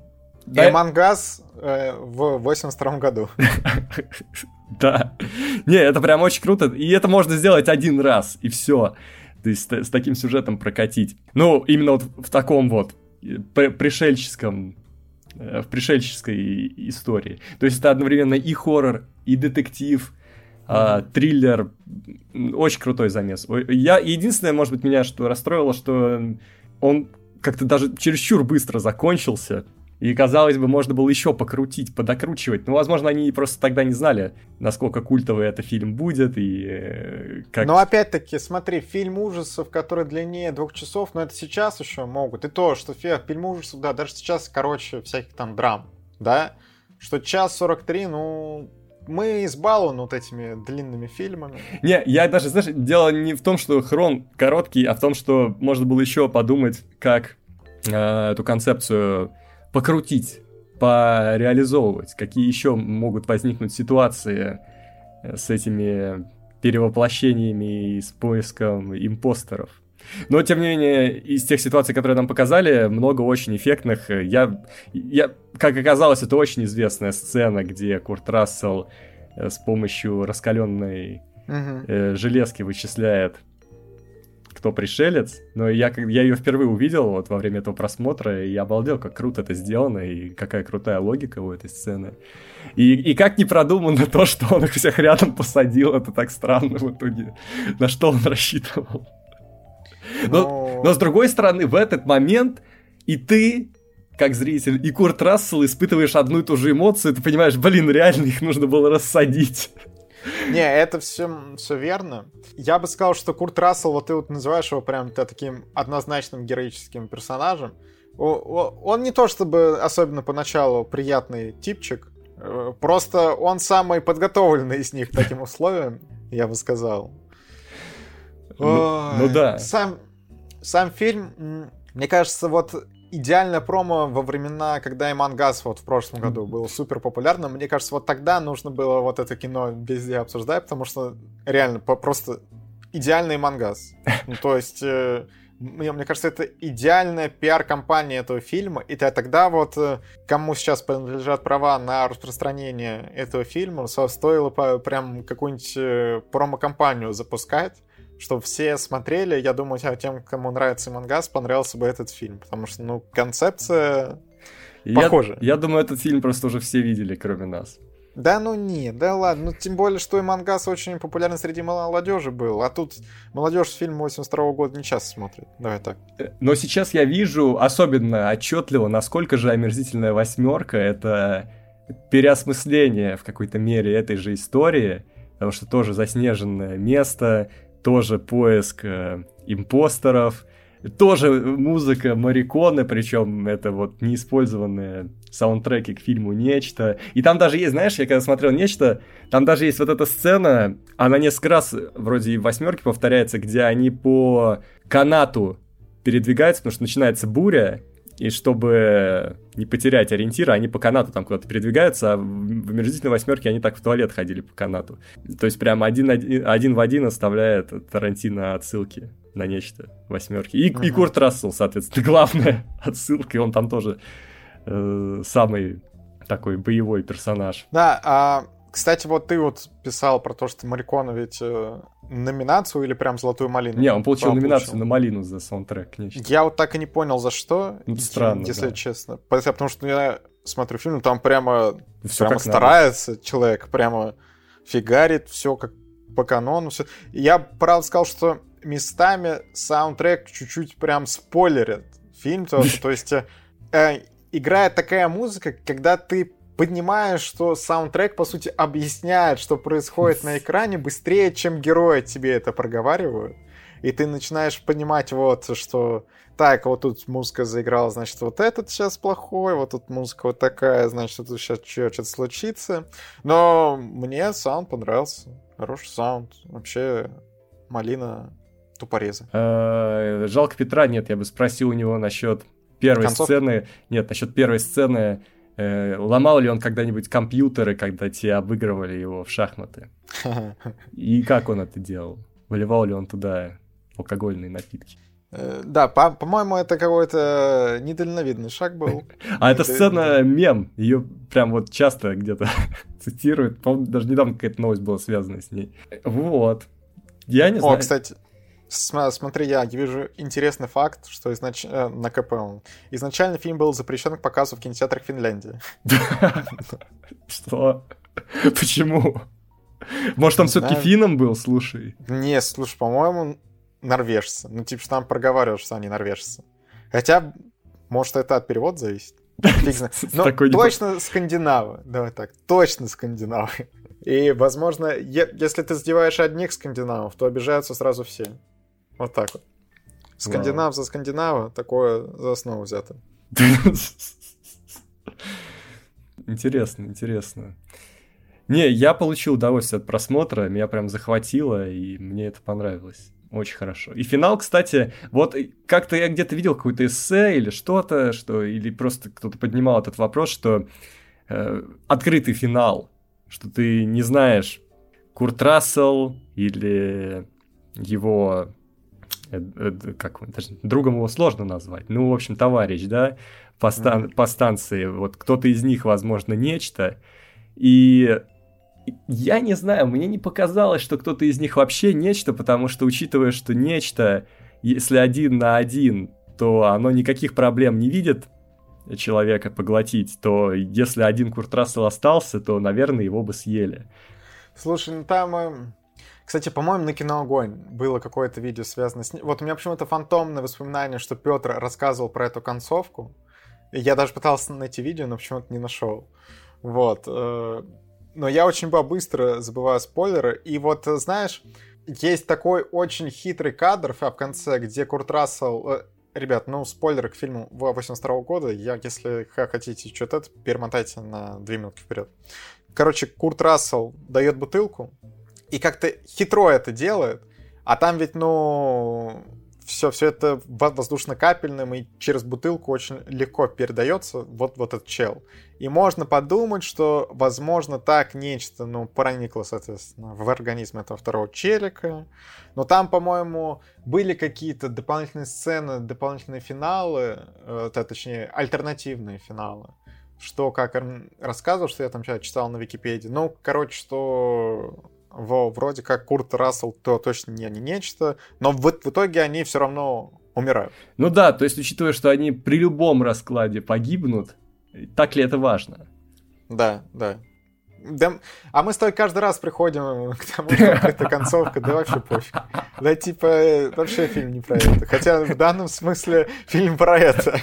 Да... Мангаз э, в 82 году. Да. Не, это прям очень круто. И это можно сделать один раз, и все. То есть с таким сюжетом прокатить. Ну, именно вот в таком вот э, пришельческом Э, в пришельческой истории. То есть это одновременно и хоррор, и детектив, mm-hmm. триллер. Очень крутой замес. Я, единственное, может быть, меня что расстроило, что он как-то даже чересчур быстро закончился. И, казалось бы, можно было еще покрутить, подокручивать. Но, возможно, они просто тогда не знали, насколько культовый этот фильм будет и э, как... Но опять-таки, смотри, фильм ужасов, который длиннее двух часов, но это сейчас еще могут. И то, что фильм ужасов, да, даже сейчас, короче, всяких там драм, да, что час 43, ну, мы избалованы вот этими длинными фильмами. Не, я даже, знаешь, дело не в том, что хрон короткий, а в том, что можно было еще подумать, как э, эту концепцию покрутить, пореализовывать, какие еще могут возникнуть ситуации э, с этими перевоплощениями и с поиском импостеров. Но, тем не менее, из тех ситуаций, которые нам показали, много очень эффектных. Я, я, как оказалось, это очень известная сцена, где Курт Рассел э, с помощью раскаленной uh-huh. э, железки вычисляет кто пришелец, но я, я ее впервые увидел вот во время этого просмотра, и я обалдел, как круто это сделано, и какая крутая логика у этой сцены. И, и как не продумано то, что он их всех рядом посадил, это так странно в итоге. На что он рассчитывал. Но, но с другой стороны, в этот момент и ты, как зритель, и Курт Рассел испытываешь одну и ту же эмоцию, ты понимаешь, блин, реально их нужно было рассадить. Не, это все, все верно. Я бы сказал, что Курт Рассел, вот ты вот называешь его прям таким однозначным героическим персонажем. Он не то чтобы особенно поначалу приятный типчик, э, просто он самый подготовленный из них таким условиям, я бы сказал. Ну, ну да. Сам, сам фильм, мне кажется, вот идеальное промо во времена, когда Иман Газ вот в прошлом году был супер популярным. Мне кажется, вот тогда нужно было вот это кино везде обсуждать, потому что реально просто идеальный Иман Газ. Ну, то есть... Э, мне, мне кажется, это идеальная пиар-компания этого фильма. И тогда вот э, кому сейчас принадлежат права на распространение этого фильма, стоило прям какую-нибудь э, промо-компанию запускать, чтобы все смотрели. Я думаю, тем, кому нравится Мангас, понравился бы этот фильм, потому что, ну, концепция похожа. Я, я думаю, этот фильм просто уже все видели, кроме нас. Да ну не, да ладно, ну тем более, что и Мангас очень популярен среди молодежи был, а тут молодежь фильм 82 года не часто смотрит, давай так. Э, но сейчас я вижу особенно отчетливо, насколько же омерзительная восьмерка это переосмысление в какой-то мере этой же истории, потому что тоже заснеженное место, тоже поиск э, импостеров, тоже музыка Мариконы, причем это вот неиспользованные саундтреки к фильму «Нечто». И там даже есть, знаешь, я когда смотрел «Нечто», там даже есть вот эта сцена, она несколько раз вроде и в «восьмерке» повторяется, где они по канату передвигаются, потому что начинается буря, и чтобы не потерять ориентира, они по канату там куда-то передвигаются, а в омерзительной восьмерке они так в туалет ходили по канату. То есть прям один, один, один в один оставляет Тарантино отсылки на нечто восьмерки. И, uh-huh. и Курт Рассел, соответственно, главная отсылка, и он там тоже э, самый такой боевой персонаж. Да, а Кстати, вот ты вот писал про то, что Марикона ведь э, номинацию или прям золотую малину? Не, он получил он номинацию получил. на малину за саундтрек. Нечто. Я вот так и не понял, за что. Ну, странно, Если да. честно. Потому что я смотрю фильм, там прямо, все прямо старается надо. человек, прямо фигарит, все как по канону. Все. Я, правда, сказал, что местами саундтрек чуть-чуть прям спойлерит фильм. То, то есть э, играет такая музыка, когда ты понимаешь, что саундтрек, по сути, объясняет, что происходит на экране быстрее, чем герои тебе это проговаривают. И ты начинаешь понимать вот, что так, вот тут музыка заиграла, значит, вот этот сейчас плохой, вот тут музыка вот такая, значит, тут сейчас что-то случится. Но мне саунд понравился. Хороший саунд. Вообще, малина тупореза. Э, жалко Петра нет, я бы спросил у него насчет первой сцены. Нет, насчет первой сцены ломал ли он когда-нибудь компьютеры, когда те обыгрывали его в шахматы? И как он это делал? Выливал ли он туда алкогольные напитки? Э, да, по- по-моему, это какой-то недальновидный шаг был. А эта сцена мем, ее прям вот часто где-то цитируют. По-моему, даже недавно какая-то новость была связана с ней. Вот. Я не знаю. О, кстати, Смотри, я вижу интересный факт, что изнач... Э, на КП он. Изначально фильм был запрещен к показу в кинотеатрах Финляндии. Что? Почему? Может, там все-таки финном был, слушай? Не, слушай, по-моему, норвежцы. Ну, типа, что там проговаривают, что они норвежцы. Хотя, может, это от перевода зависит. Но точно скандинавы. Давай так, точно скандинавы. И, возможно, если ты задеваешь одних скандинавов, то обижаются сразу все. Вот так вот. Скандинав за скандинава, такое за основу взято. Интересно, интересно. Не, я получил удовольствие от просмотра, меня прям захватило, и мне это понравилось. Очень хорошо. И финал, кстати, вот как-то я где-то видел какое-то эссе или что-то, что или просто кто-то поднимал этот вопрос, что э, открытый финал, что ты не знаешь, Курт Рассел или его как даже другом его сложно назвать, ну, в общем, товарищ, да, по, стан, mm-hmm. по станции, вот кто-то из них, возможно, нечто, и я не знаю, мне не показалось, что кто-то из них вообще нечто, потому что, учитывая, что нечто, если один на один, то оно никаких проблем не видит человека поглотить, то если один Курт Рассел остался, то, наверное, его бы съели. Слушай, ну там эм, кстати, по-моему, на кино Огонь было какое-то видео связанное с ним. Вот у меня почему-то фантомное воспоминание, что Петр рассказывал про эту концовку. Я даже пытался найти видео, но почему-то не нашел. Вот. Э, но я очень быстро забываю спойлеры. И вот, знаешь, есть такой очень хитрый кадр в конце, где Курт Рассел... Э, ребят, ну, спойлеры к фильму 82 года. Я, если хотите что-то, перемотайте на 2 минутки вперед. Короче, Курт Рассел дает бутылку, и как-то хитро это делает. А там ведь, ну, все, все это воздушно-капельным и через бутылку очень легко передается вот, вот этот чел. И можно подумать, что, возможно, так нечто, ну, проникло, соответственно, в организм этого второго челика. Но там, по-моему, были какие-то дополнительные сцены, дополнительные финалы, э, точнее, альтернативные финалы. Что, как рассказывал, что я там читал на Википедии. Ну, короче, что во, вроде как Курт Рассел то точно не, не нечто, но в, в итоге они все равно умирают. Ну да, то есть учитывая, что они при любом раскладе погибнут, так ли это важно? Да, да. Да, а мы с тобой каждый раз приходим к тому, что это концовка, да вообще пофиг. Да типа вообще фильм не про это. Хотя в данном смысле фильм про это.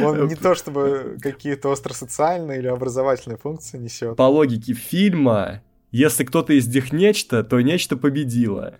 Он не то чтобы какие-то остросоциальные или образовательные функции несет. По логике фильма, если кто-то из них нечто, то нечто победило.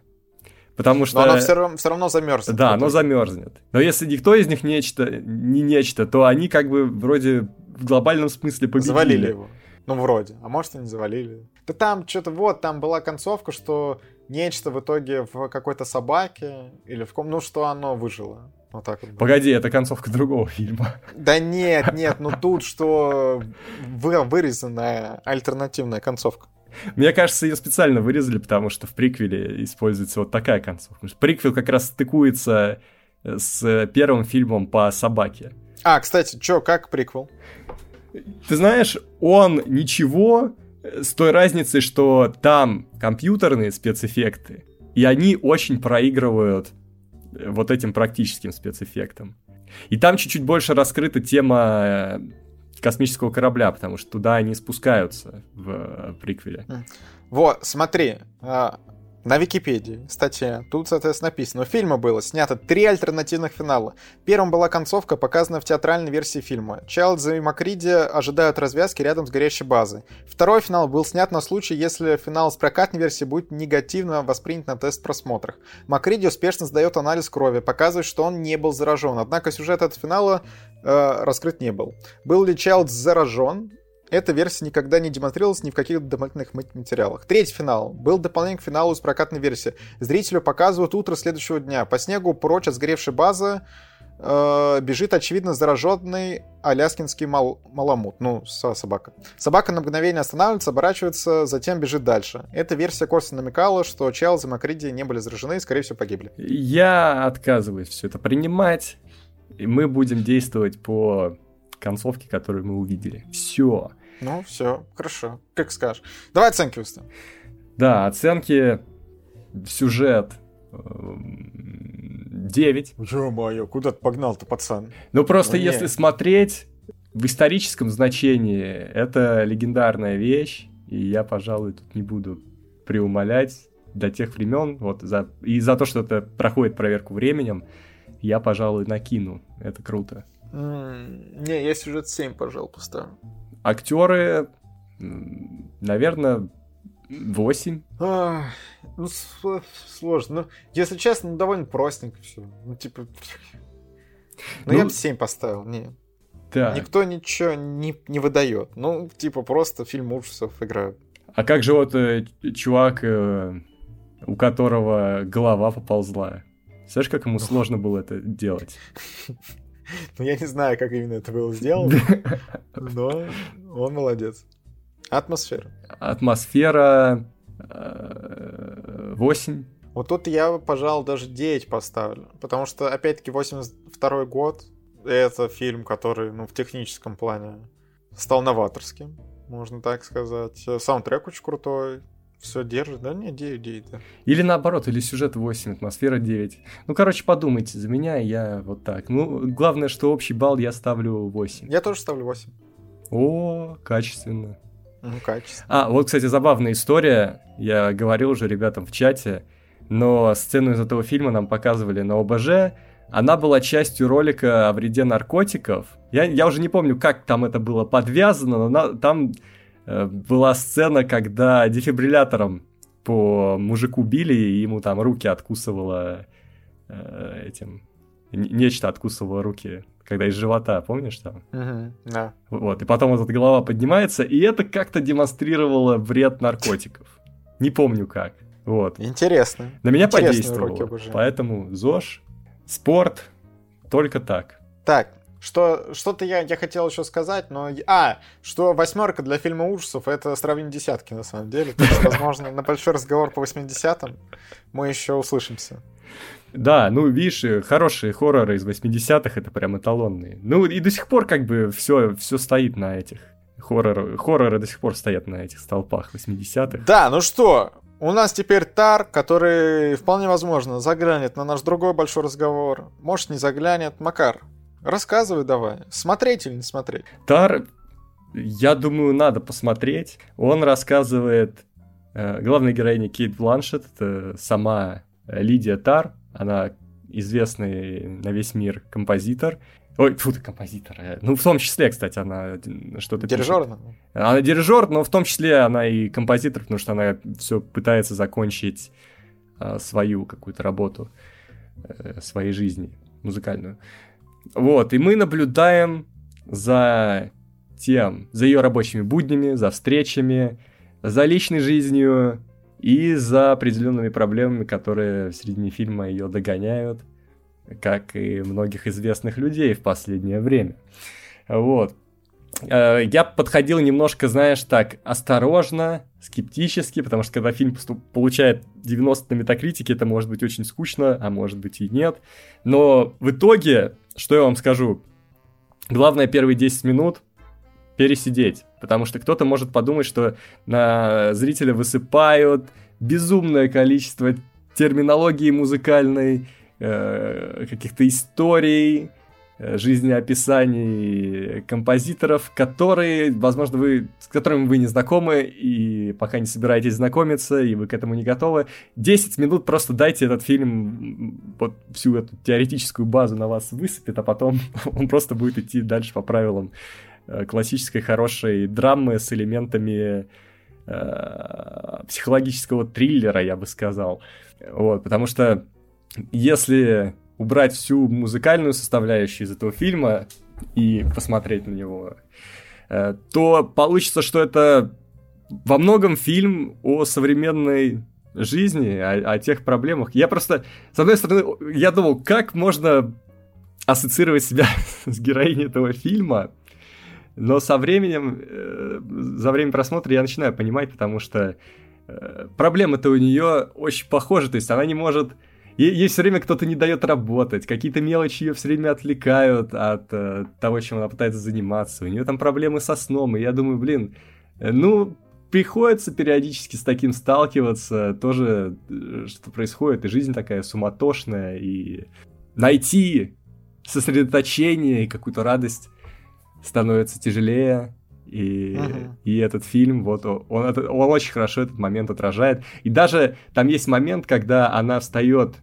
Потому что... Но оно все равно, все равно замерзнет. Да, оно замерзнет. Но если никто из них нечто, не нечто, то они как бы вроде в глобальном смысле победили. Завалили его. Ну, вроде. А может, и не завалили. Да там что-то вот, там была концовка, что нечто в итоге в какой-то собаке или в ком... Ну, что оно выжило. Вот так вот. Погоди, это концовка другого фильма. Да нет, нет, ну тут что вы, вырезанная альтернативная концовка. Мне кажется, ее специально вырезали, потому что в приквеле используется вот такая концовка. Приквел как раз стыкуется э, с первым фильмом по собаке. А, кстати, чё, как приквел? Ты знаешь, он ничего, с той разницей, что там компьютерные спецэффекты, и они очень проигрывают э, вот этим практическим спецэффектам. И там чуть-чуть больше раскрыта тема э, космического корабля, потому что туда они спускаются в э, приквеле. Вот, смотри, а, на Википедии статья. Тут, соответственно, написано. У фильма было снято три альтернативных финала. Первым была концовка, показанная в театральной версии фильма. Чайлдз и Макриди ожидают развязки рядом с горящей базой. Второй финал был снят на случай, если финал с прокатной версии будет негативно воспринят на тест-просмотрах. Макриди успешно сдает анализ крови, показывает, что он не был заражен. Однако сюжет этого финала э, раскрыт не был. Был ли Чайлдз заражен? Эта версия никогда не демонстрировалась ни в каких дополнительных материалах. Третий финал. Был дополнение к финалу из прокатной версии. Зрителю показывают утро следующего дня. По снегу прочь от сгоревшей базы э, бежит, очевидно, зараженный аляскинский мал маламут. Ну, собака. Собака на мгновение останавливается, оборачивается, затем бежит дальше. Эта версия Корса намекала, что Чарльз и Макриди не были заражены и, скорее всего, погибли. Я отказываюсь все это принимать. И мы будем действовать по концовки, которую мы увидели. Все. Ну, все, хорошо. Как скажешь. Давай оценки выставим. Да, оценки сюжет 9. Эм, Ё-моё, куда ты погнал-то, пацан? Ну, просто ну, если нет. смотреть в историческом значении, это легендарная вещь, и я, пожалуй, тут не буду преумолять до тех времен, вот, за, и за то, что это проходит проверку временем, я, пожалуй, накину. Это круто. Не, я сюжет 7, пожалуй, поставлю. Актеры, наверное, 8. А, ну, сложно. Ну, если честно, ну, довольно простенько все. Ну, типа... Ну, ну я бы 7 поставил, не. Да. Никто ничего не, не выдает. Ну, типа, просто фильм ужасов играют. А как же вот э, чувак, э, у которого голова поползла? Знаешь, как ему сложно было это делать? Ну, я не знаю, как именно это было сделано, но он молодец. Атмосфера. Атмосфера 8. Э, вот тут я, пожалуй, даже 9 поставлю. Потому что, опять-таки, 82 год — это фильм, который, ну, в техническом плане стал новаторским, можно так сказать. Саундтрек очень крутой, все держит, да? Не, 9, 9, да. Или наоборот, или сюжет 8, атмосфера 9. Ну, короче, подумайте за меня, я вот так. Ну, главное, что общий балл я ставлю 8. Я тоже ставлю 8. О, качественно. Ну, качественно. А, вот, кстати, забавная история. Я говорил уже ребятам в чате, но сцену из этого фильма нам показывали на ОБЖ. Она была частью ролика о вреде наркотиков. Я, я уже не помню, как там это было подвязано, но на, там была сцена, когда дефибриллятором по мужику били, и ему там руки откусывало э, этим... Нечто откусывало руки, когда из живота, помнишь там? Угу, да. Вот, и потом вот эта голова поднимается, и это как-то демонстрировало вред наркотиков. Не помню как. Вот. Интересно. На меня подействовало. Поэтому ЗОЖ, спорт, только так. Так, что, что-то я, я хотел еще сказать, но... А, что восьмерка для фильма ужасов — это сравнение десятки, на самом деле. То есть, возможно, на большой разговор по 80-м мы еще услышимся. Да, ну, видишь, хорошие хорроры из 80-х — это прям эталонные. Ну, и до сих пор как бы все, все стоит на этих. Хорроры, хорроры до сих пор стоят на этих столпах 80-х. Да, ну что, у нас теперь Тар, который вполне возможно заглянет на наш другой большой разговор. Может, не заглянет. Макар, Рассказывай давай. Смотреть или не смотреть? Тар, я думаю, надо посмотреть. Он рассказывает... Э, главная героиня Кейт Бланшет, это сама Лидия Тар. Она известный на весь мир композитор. Ой, фу ты, композитор. Э, ну, в том числе, кстати, она что-то Дирижер? Пишет. Она дирижер, но в том числе она и композитор, потому что она все пытается закончить а, свою какую-то работу а, своей жизни музыкальную. Вот, и мы наблюдаем за тем, за ее рабочими буднями, за встречами, за личной жизнью и за определенными проблемами, которые в середине фильма ее догоняют, как и многих известных людей в последнее время. Вот. Э, я подходил немножко, знаешь, так, осторожно, скептически, потому что когда фильм получает 90 на метакритике, это может быть очень скучно, а может быть и нет. Но в итоге что я вам скажу? Главное, первые 10 минут пересидеть. Потому что кто-то может подумать, что на зрителя высыпают безумное количество терминологии музыкальной, э, каких-то историй, жизнеописаний композиторов, которые, возможно, вы, с которыми вы не знакомы, и пока не собираетесь знакомиться, и вы к этому не готовы. 10 минут просто дайте этот фильм, вот всю эту теоретическую базу на вас высыпет, а потом он просто будет идти дальше по правилам э, классической хорошей драмы с элементами э, психологического триллера, я бы сказал. Вот, потому что если убрать всю музыкальную составляющую из этого фильма и посмотреть на него, э, то получится, что это во многом фильм о современной жизни, о, о тех проблемах. Я просто, с одной стороны, я думал, как можно ассоциировать себя с героиней этого фильма, но со временем, э, за время просмотра я начинаю понимать, потому что э, проблемы-то у нее очень похожи, то есть она не может Ей, все время кто-то не дает работать, какие-то мелочи ее все время отвлекают от э, того, чем она пытается заниматься. У нее там проблемы со сном, и я думаю, блин, э, ну, приходится периодически с таким сталкиваться, тоже э, что происходит, и жизнь такая суматошная, и найти сосредоточение и какую-то радость становится тяжелее. И, uh-huh. и этот фильм, вот он, он, он очень хорошо этот момент отражает. И даже там есть момент, когда она встает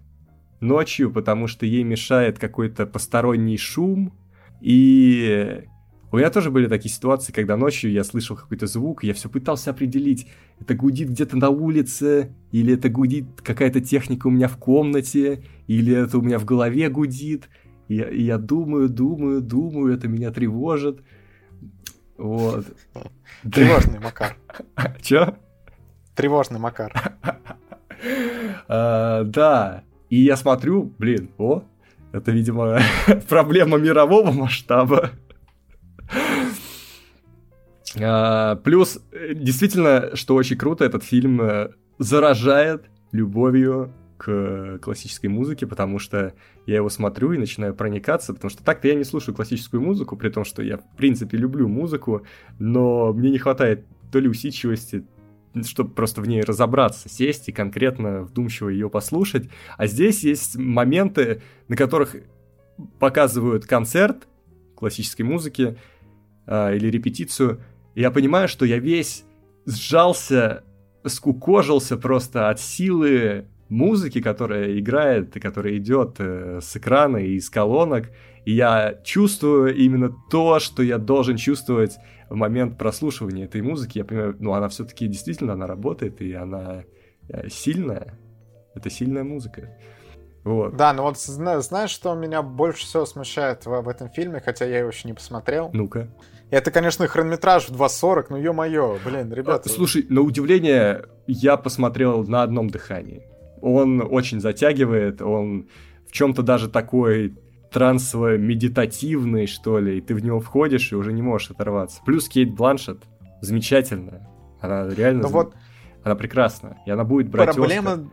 ночью, потому что ей мешает какой-то посторонний шум. И у меня тоже были такие ситуации, когда ночью я слышал какой-то звук, и я все пытался определить, это гудит где-то на улице, или это гудит какая-то техника у меня в комнате, или это у меня в голове гудит. И я, и я думаю, думаю, думаю, это меня тревожит. Вот. Тревожный Макар. Чё? Тревожный Макар. А, да. И я смотрю, блин, о, это, видимо, проблема мирового масштаба. А, плюс, действительно, что очень круто, этот фильм э, заражает любовью к классической музыке, потому что я его смотрю и начинаю проникаться, потому что так-то я не слушаю классическую музыку, при том, что я, в принципе, люблю музыку, но мне не хватает то ли усидчивости, чтобы просто в ней разобраться, сесть и конкретно вдумчиво ее послушать. А здесь есть моменты, на которых показывают концерт классической музыки э, или репетицию. И я понимаю, что я весь сжался, скукожился просто от силы музыки, которая играет и которая идет э, с экрана и из колонок. И я чувствую именно то, что я должен чувствовать в момент прослушивания этой музыки, я понимаю, ну, она все-таки действительно, она работает, и она э, сильная. Это сильная музыка. Вот. Да, ну вот знаешь, что меня больше всего смущает в, в этом фильме, хотя я его еще не посмотрел? Ну-ка. Это, конечно, хронометраж в 2.40, ну ё-моё, блин, ребята. Слушай, на удивление, я посмотрел на одном дыхании. Он очень затягивает, он в чем-то даже такой трансово-медитативный, что ли, и ты в него входишь и уже не можешь оторваться. Плюс Кейт Бланшет замечательная. Она реально... Ну зам... вот... Она прекрасна, и она будет брать Проблема... Оскар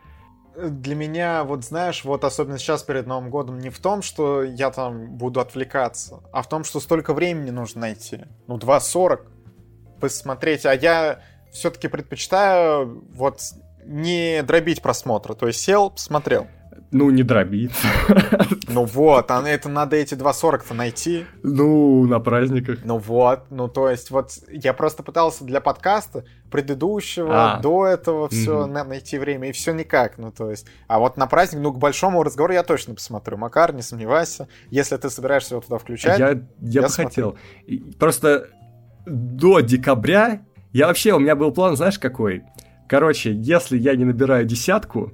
для меня, вот знаешь, вот особенно сейчас перед Новым годом, не в том, что я там буду отвлекаться, а в том, что столько времени нужно найти. Ну, 2.40 посмотреть. А я все-таки предпочитаю вот не дробить просмотра. То есть сел, посмотрел. Ну, не дробит. Ну вот, а это надо эти 2.40-то найти. Ну, на праздниках. Ну вот, ну то есть вот я просто пытался для подкаста предыдущего, а. до этого все mm найти время, и все никак, ну то есть. А вот на праздник, ну к большому разговору я точно посмотрю. Макар, не сомневайся, если ты собираешься его туда включать. Я, я, я бы смотрю. хотел. Просто до декабря я вообще, у меня был план, знаешь, какой? Короче, если я не набираю десятку,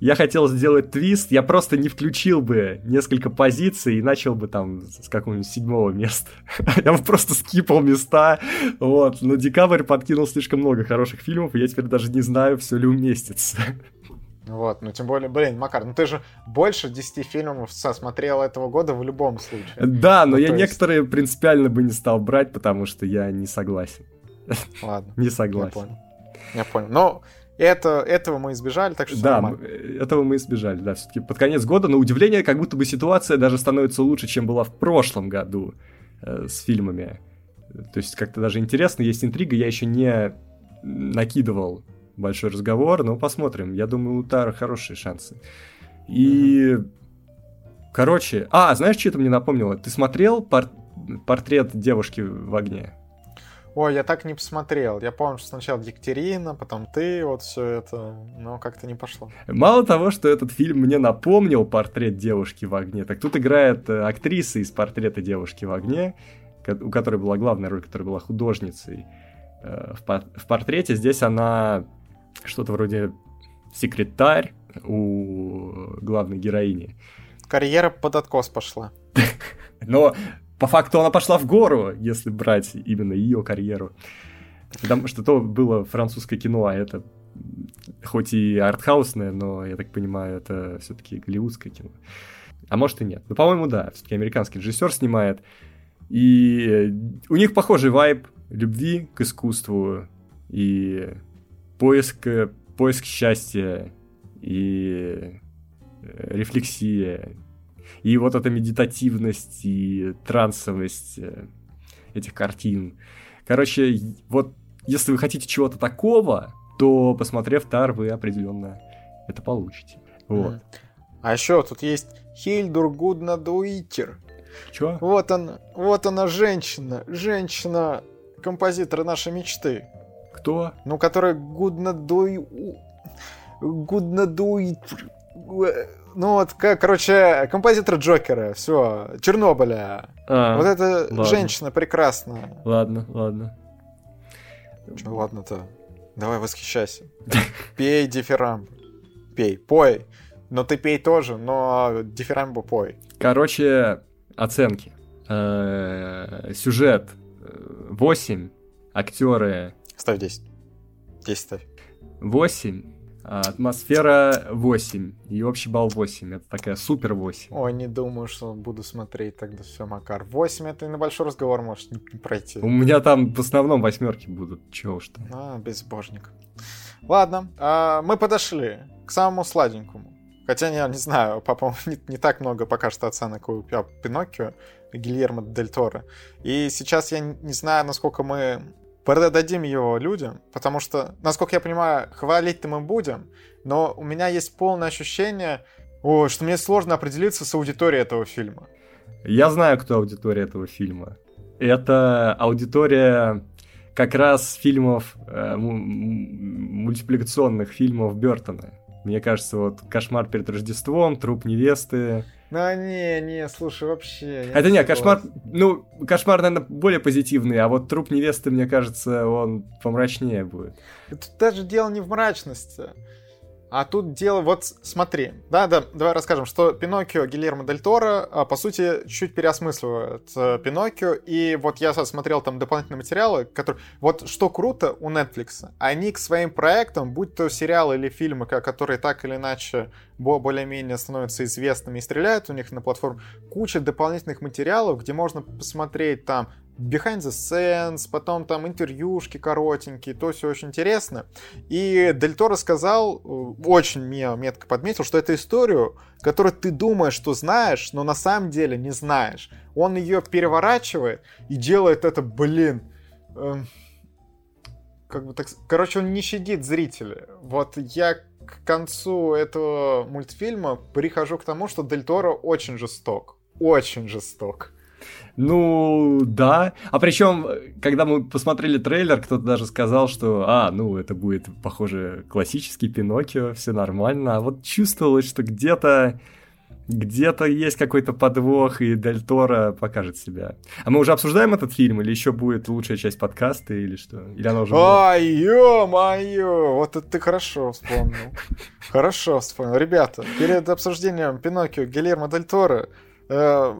я хотел сделать твист, я просто не включил бы несколько позиций и начал бы там с какого-нибудь седьмого места. я бы просто скипал места, вот. Но декабрь подкинул слишком много хороших фильмов, и я теперь даже не знаю, все ли уместится. Вот, ну тем более, блин, Макар, ну ты же больше 10 фильмов смотрел этого года в любом случае. Да, но ну, я есть... некоторые принципиально бы не стал брать, потому что я не согласен. Ладно. не согласен. Я понял. Я понял. Но это, этого мы избежали, так что Да, нормально. этого мы избежали, да. Все-таки под конец года, на удивление, как будто бы ситуация даже становится лучше, чем была в прошлом году э, с фильмами. То есть как-то даже интересно, есть интрига, я еще не накидывал большой разговор, но посмотрим. Я думаю, у Тара хорошие шансы. И... Mm-hmm. Короче... А, знаешь, что это мне напомнило? Ты смотрел пор... портрет девушки в огне? Ой, я так не посмотрел. Я помню, что сначала Екатерина, потом ты, вот все это, но как-то не пошло. Мало того, что этот фильм мне напомнил портрет девушки в огне, так тут играет э, актриса из портрета девушки в огне, у которой была главная роль, которая была художницей э, в портрете. Здесь она что-то вроде секретарь у главной героини. Карьера под откос пошла. Но по факту она пошла в гору, если брать именно ее карьеру. Потому что то было французское кино, а это хоть и артхаусное, но, я так понимаю, это все-таки голливудское кино. А может и нет. Ну, по-моему, да, все-таки американский режиссер снимает. И у них похожий вайб любви к искусству и поиск, поиск счастья и рефлексия и вот эта медитативность и трансовость э, этих картин. Короче, вот если вы хотите чего-то такого, то, посмотрев Тар, вы определенно это получите. Вот. А еще тут есть Хильдур Гудна Дуитер. Чё? Вот он, вот она женщина, женщина композитора нашей мечты. Кто? Ну, которая Гудна Дуй... Гудна Дуитер ну вот, короче, композитор Джокера, все, Чернобыля. А, вот эта ладно. женщина прекрасная. Ладно, ладно. Че ладно-то? Давай восхищайся. Пей дифирамб. Пей, пой. Но ты пей тоже, но дифирамбу пой. Короче, оценки. Э, сюжет 8, актеры... Ставь 10. 10 ставь. 8, а, атмосфера 8 и общий балл 8. Это такая супер 8. Ой, не думаю, что буду смотреть тогда все, Макар. 8 это и на большой разговор может не, пройти. У меня там в основном восьмерки будут. Чего уж там. А, безбожник. Ладно, а, мы подошли к самому сладенькому. Хотя я не знаю, папа не, не так много пока что оценок у Пиноккио, Гильермо Дель Торо. И сейчас я не знаю, насколько мы продадим его людям, потому что, насколько я понимаю, хвалить-то мы будем, но у меня есть полное ощущение, о, что мне сложно определиться с аудиторией этого фильма. Я знаю, кто аудитория этого фильма. Это аудитория как раз фильмов, э, мультипликационных фильмов Бертона. Мне кажется, вот «Кошмар перед Рождеством», «Труп невесты», ну, не, не, слушай, вообще... Это не, кошмар... Ну, кошмар, наверное, более позитивный, а вот труп невесты, мне кажется, он помрачнее будет. Тут даже дело не в мрачности. А тут дело, вот смотри, да, да, давай расскажем, что Пиноккио Гильермо Дель Торо, а, по сути, чуть переосмысливает э, Пиноккио, и вот я смотрел там дополнительные материалы, которые, вот что круто у Netflix, они к своим проектам, будь то сериалы или фильмы, которые так или иначе более-менее становятся известными и стреляют у них на платформе, куча дополнительных материалов, где можно посмотреть там behind the scenes, потом там интервьюшки коротенькие, то все очень интересно. И Дель Торо сказал, э, очень метко подметил, что это историю, которую ты думаешь, что знаешь, но на самом деле не знаешь. Он ее переворачивает и делает это, блин, э, как бы так... Короче, он не щадит зрителя. Вот я к концу этого мультфильма прихожу к тому, что Дель Торо очень жесток. Очень жесток. Ну, да. А причем, когда мы посмотрели трейлер, кто-то даже сказал, что, а, ну, это будет, похоже, классический Пиноккио, все нормально. А вот чувствовалось, что где-то где-то есть какой-то подвох, и Дель Торо покажет себя. А мы уже обсуждаем этот фильм, или еще будет лучшая часть подкаста, или что? Или она уже Ай, ё-моё! Вот это ты хорошо вспомнил. Хорошо вспомнил. Ребята, перед обсуждением Пиноккио Гильермо Дель Торо э,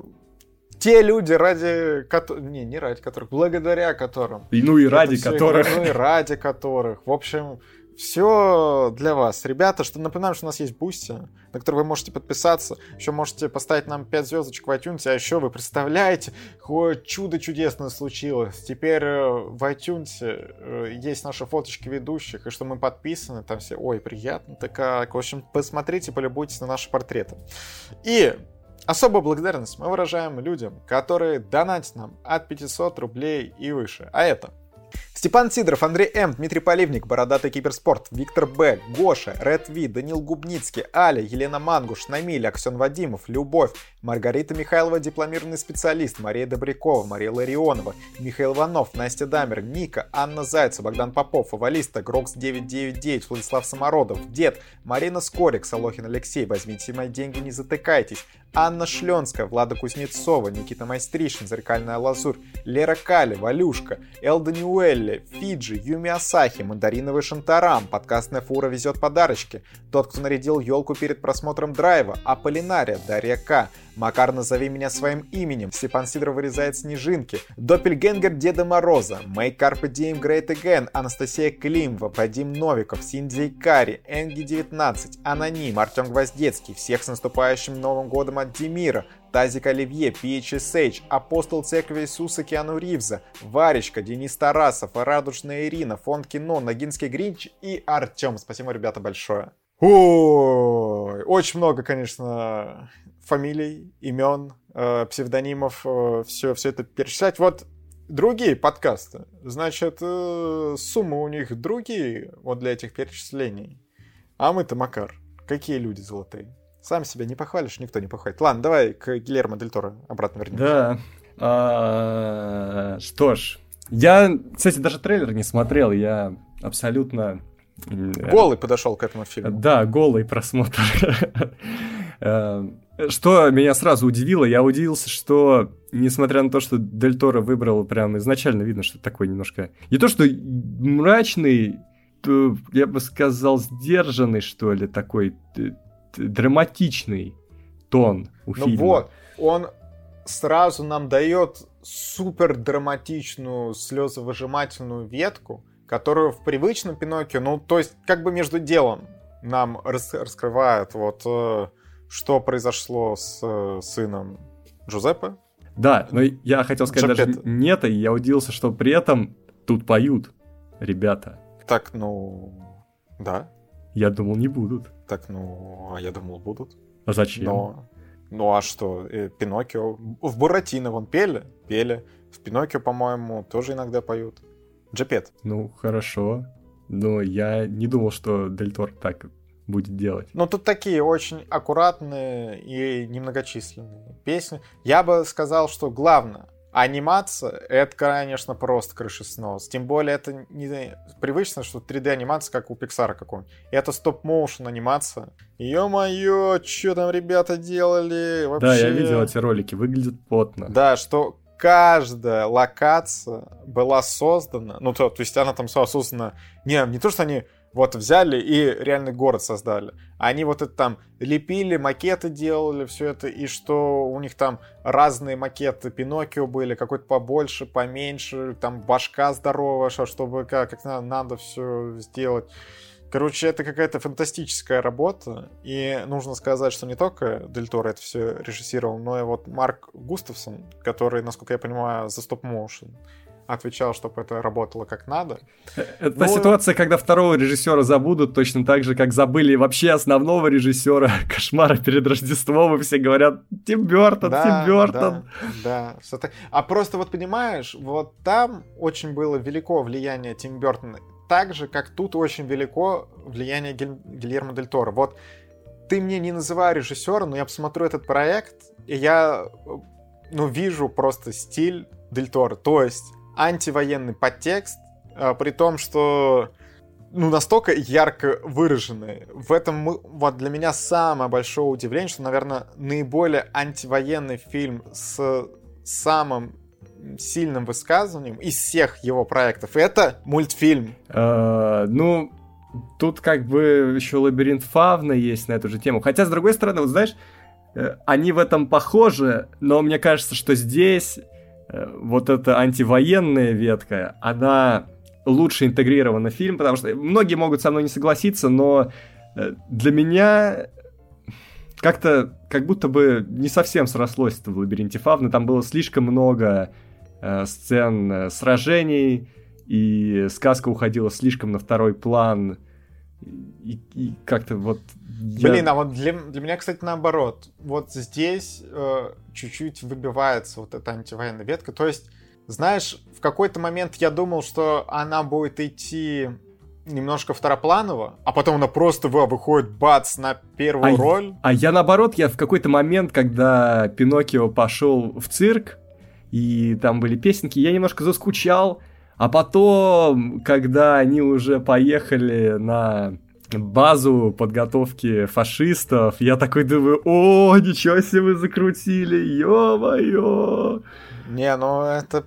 те люди, ради которых... Не, не ради которых, благодаря которым. И, ну и ради которых. Ну и ради которых. В общем, все для вас. Ребята, что напоминаем, что у нас есть Boosty, на который вы можете подписаться. Еще можете поставить нам 5 звездочек в iTunes. А еще вы представляете, какое чудо чудесное случилось. Теперь э, в iTunes э, есть наши фоточки ведущих, и что мы подписаны. Там все, ой, приятно. Так, в общем, посмотрите, полюбуйтесь на наши портреты. И особую благодарность мы выражаем людям, которые донатят нам от 500 рублей и выше. А это Степан Сидоров, Андрей М, Дмитрий Поливник, Бородатый Киберспорт, Виктор Б, Гоша, Ред Ви, Данил Губницкий, Аля, Елена Мангуш, Намиль, Аксен Вадимов, Любовь, Маргарита Михайлова, дипломированный специалист, Мария Добрякова, Мария Ларионова, Михаил Иванов, Настя Дамер, Ника, Анна Зайцева, Богдан Попов, Авалиста, Грокс 999, Владислав Самородов, Дед, Марина Скорик, Солохин Алексей, возьмите мои деньги, не затыкайтесь, Анна Шленская, Влада Кузнецова, Никита Майстришин, Зеркальная Лазурь, Лера Кали, Валюшка, Элда Ньюэлли, Фиджи, Юми Асахи, Мандариновый Шантарам, подкастная фура везет подарочки, тот, кто нарядил елку перед просмотром драйва, Аполлинария, Дарья К, Макар, назови меня своим именем. Степан Сидоров вырезает снежинки. Доппельгенгер Деда Мороза. Make Carpe Diem Great Again. Анастасия Климова. Вадим Новиков. Синдзи Кари. Энги 19. Аноним. Артем Гвоздецкий. Всех с наступающим Новым Годом от Демира. Тазик Оливье, PHSH, Апостол Церкви Иисуса Киану Ривза, Варечка, Денис Тарасов, Радужная Ирина, Фонд Кино, Ногинский Гринч и Артем. Спасибо, ребята, большое. Ой, очень много, конечно, фамилий, имен, э, псевдонимов, э, все, все это перечислять. Вот другие подкасты, значит, э, суммы у них другие вот для этих перечислений. А мы-то, Макар, какие люди золотые. Сам себя не похвалишь, никто не похвалит. Ладно, давай к Гильермо Дель Торо обратно вернемся. Да. А, что ж, я, кстати, даже трейлер не смотрел, я абсолютно Голый подошел к этому фильму. Да, голый просмотр. Э, что меня сразу удивило, я удивился, что, несмотря на то, что Дель Торо выбрал прям изначально, видно, что такой немножко... Не то, что мрачный, то, я бы сказал, сдержанный, что ли, такой драматичный тон у ну фильма. Вот, он сразу нам дает супер драматичную слезовыжимательную ветку, которую в привычном Пиноккио, ну, то есть, как бы между делом нам рас раскрывает вот э, что произошло с э, сыном Джузеппе. Да, но я хотел сказать Джапетто. даже не это, и я удивился, что при этом тут поют ребята. Так, ну, да. Я думал, не будут. Так, ну, а я думал, будут. А зачем? Но, ну а что, э, Пиноккио... В Буратино вон пели? Пели. В Пиноккио, по-моему, тоже иногда поют. Джапет. Ну, хорошо. Но я не думал, что Дель Тор так будет делать. Ну, тут такие очень аккуратные и немногочисленные песни. Я бы сказал, что главное, анимация, это, конечно, просто крышеснос. Тем более, это не привычно, что 3D-анимация, как у Pixar какого-нибудь. Это стоп-моушен анимация. Ё-моё, что там ребята делали? Вообще... Да, я видел эти ролики, выглядит потно. Да, что каждая локация была создана, ну, то, то есть она там создана, не, не то, что они вот взяли и реальный город создали. Они вот это там лепили, макеты делали, все это, и что у них там разные макеты Пиноккио были, какой-то побольше, поменьше, там башка здоровая, чтобы как, как надо, надо все сделать. Короче, это какая-то фантастическая работа, и нужно сказать, что не только Дель Торо это все режиссировал, но и вот Марк Густавсон, который, насколько я понимаю, за стоп-моушен отвечал, чтобы это работало как надо. Это ну, ситуация, когда второго режиссера забудут точно так же, как забыли вообще основного режиссера «Кошмара перед Рождеством», и все говорят «Тим Бёртон, да, Тим Бёртон». Да, да. А просто вот понимаешь, вот там очень было велико влияние Тим Бёртона так же, как тут очень велико влияние Гиль... Гильермо Дель Торо. Вот ты мне не называй режиссера, но я посмотрю этот проект, и я ну, вижу просто стиль Дель Торо. То есть антивоенный подтекст, а, при том, что ну, настолько ярко выраженный. В этом вот для меня самое большое удивление, что, наверное, наиболее антивоенный фильм с самым сильным высказыванием из всех его проектов. Это мультфильм. Uh, ну, тут как бы еще лабиринт Фавна есть на эту же тему. Хотя, с другой стороны, вот знаешь, э, они в этом похожи, но мне кажется, что здесь вот эта антивоенная ветка, она лучше интегрирована в фильм, потому что многие могут со мной не согласиться, но э, для меня как-то как будто бы не совсем срослось это в лабиринте Фавны. Там было слишком много Э, сцен э, сражений, и сказка уходила слишком на второй план И, и как-то вот... Я... Блин, а вот для, для меня, кстати, наоборот. Вот здесь э, чуть-чуть выбивается вот эта антивоенная ветка. То есть, знаешь, в какой-то момент я думал, что она будет идти немножко второпланово, а потом она просто выходит, бац, на первую а, роль. А я наоборот, я в какой-то момент, когда Пиноккио пошел в цирк, и там были песенки, я немножко заскучал, а потом, когда они уже поехали на базу подготовки фашистов, я такой думаю, о, ничего себе вы закрутили, ё-моё. Не, ну это...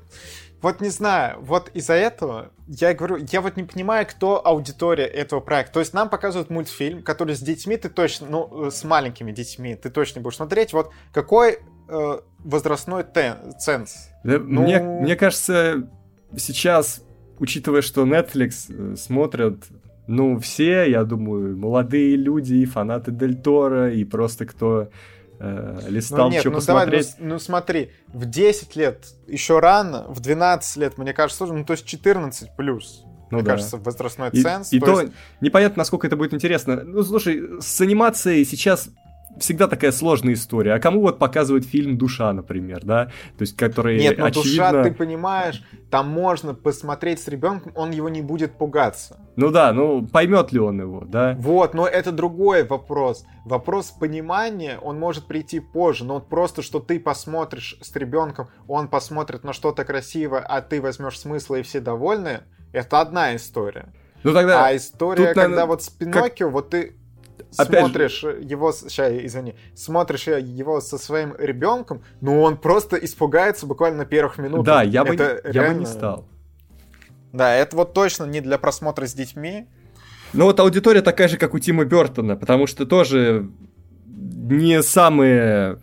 Вот не знаю, вот из-за этого я говорю, я вот не понимаю, кто аудитория этого проекта. То есть нам показывают мультфильм, который с детьми ты точно, ну, с маленькими детьми ты точно будешь смотреть. Вот какой э, возрастной тен, ценз? Да, ну... мне, мне кажется, сейчас, учитывая, что Netflix э, смотрят, ну, все, я думаю, молодые люди, и фанаты Дель Торо, и просто кто э, листал, ну, нет, что ну, посмотреть. Давай, ну, ну смотри, в 10 лет еще рано, в 12 лет, мне кажется, тоже, ну то есть 14 плюс. Ну, мне да. кажется, возрастной ценз. И то, то есть... непонятно, насколько это будет интересно. Ну, слушай, с анимацией сейчас всегда такая сложная история. А кому вот показывают фильм «Душа», например, да? То есть, который Нет, ну очевидно... «Душа», ты понимаешь, там можно посмотреть с ребенком, он его не будет пугаться. Ну да, ну поймет ли он его, да? Вот, но это другой вопрос. Вопрос понимания, он может прийти позже, но вот просто, что ты посмотришь с ребенком, он посмотрит на что-то красивое, а ты возьмешь смысл и все довольны, это одна история. Ну тогда... А история, тут, когда наверное, вот с Пиноккио, как... вот ты Опять смотришь же... его, сейчас, извини, смотришь его со своим ребенком, ну он просто испугается буквально первых минутах. Да, я бы, это я реально... бы не стал. Да, это вот точно не для просмотра с детьми. Ну вот аудитория такая же, как у Тима Бертона, потому что тоже не самые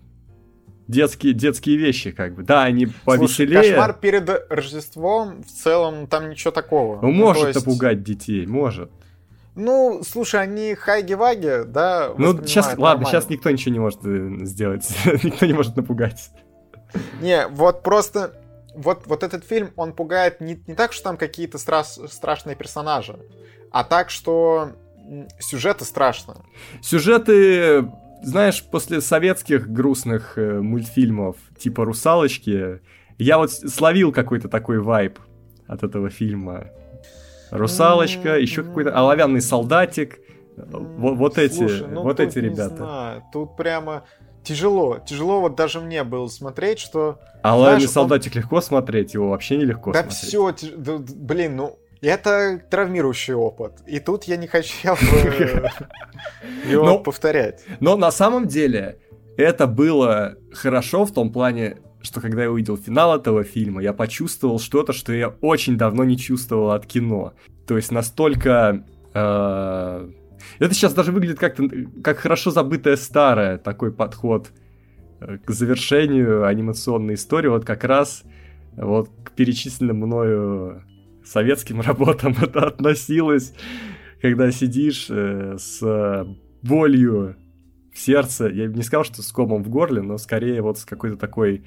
детские, детские вещи, как бы. Да, они повеселее. Слушай, кошмар перед Рождеством, в целом, там ничего такого. Ну, может есть... напугать детей, может. Ну, слушай, они хайги-ваги, да? Ну, сейчас, нормально. ладно, сейчас никто ничего не может э, сделать. никто не может напугать. Не, вот просто... Вот, вот этот фильм, он пугает не, не так, что там какие-то страш, страшные персонажи, а так, что сюжеты страшно. Сюжеты, знаешь, после советских грустных э, мультфильмов, типа «Русалочки», я вот словил какой-то такой вайб от этого фильма. Русалочка, еще какой-то оловянный солдатик. Вот, вот эти, Слушай, ну вот эти ребята. Знаю. Тут прямо тяжело. Тяжело вот даже мне было смотреть, что... А оловянный солдатик он... легко смотреть, его вообще нелегко да смотреть. все, тяж... да, блин, ну это травмирующий опыт. И тут я не хотел его повторять. Но на самом деле это было хорошо в том плане, что когда я увидел финал этого фильма, я почувствовал что-то, что я очень давно не чувствовал от кино. То есть настолько... Э, это сейчас даже выглядит как как хорошо забытое старое такой подход э, к завершению анимационной истории. Вот как раз вот к перечисленным мною советским работам это относилось, когда сидишь э, с болью в сердце. Я не сказал, что с комом в горле, но скорее вот с какой-то такой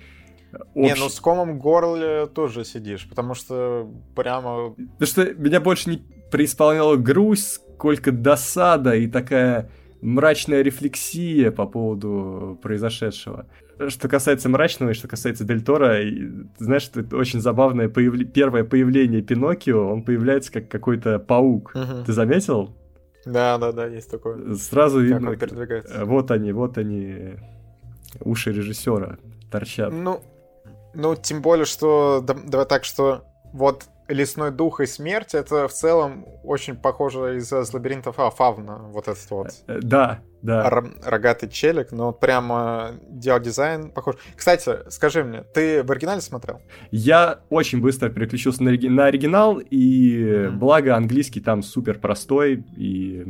Общ... Не, ну с комом горле тоже сидишь, потому что прямо... Потому что меня больше не преисполняла грусть, сколько досада и такая мрачная рефлексия по поводу произошедшего. Что касается мрачного и что касается Дель Торо, знаешь, это очень забавное появля... первое появление Пиноккио, он появляется как какой-то паук. Угу. Ты заметил? Да, да, да, есть такое. Сразу как видно. Он передвигается. Вот они, вот они, уши режиссера торчат. Ну, ну, тем более, что... Давай так, что вот лесной дух и смерть, это в целом очень похоже из, из лабиринтов а, Фавна, вот этот вот. Э, да, да. рогатый челик, но прямо дизайн похож. Кстати, скажи мне, ты в оригинале смотрел? Я очень быстро переключился на, на оригинал, и mm-hmm. благо английский там супер простой, и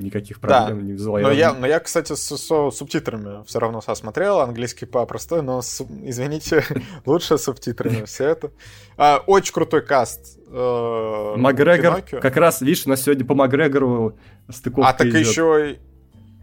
никаких проблем да. не вызвало. Но я, но я, кстати, с, с субтитрами все равно смотрел, английский по простой, но, с, извините, лучше с субтитрами все это. А, очень крутой каст. Э, Макгрегор, как раз, видишь, у нас сегодня по Макгрегору стыковка А так идет. еще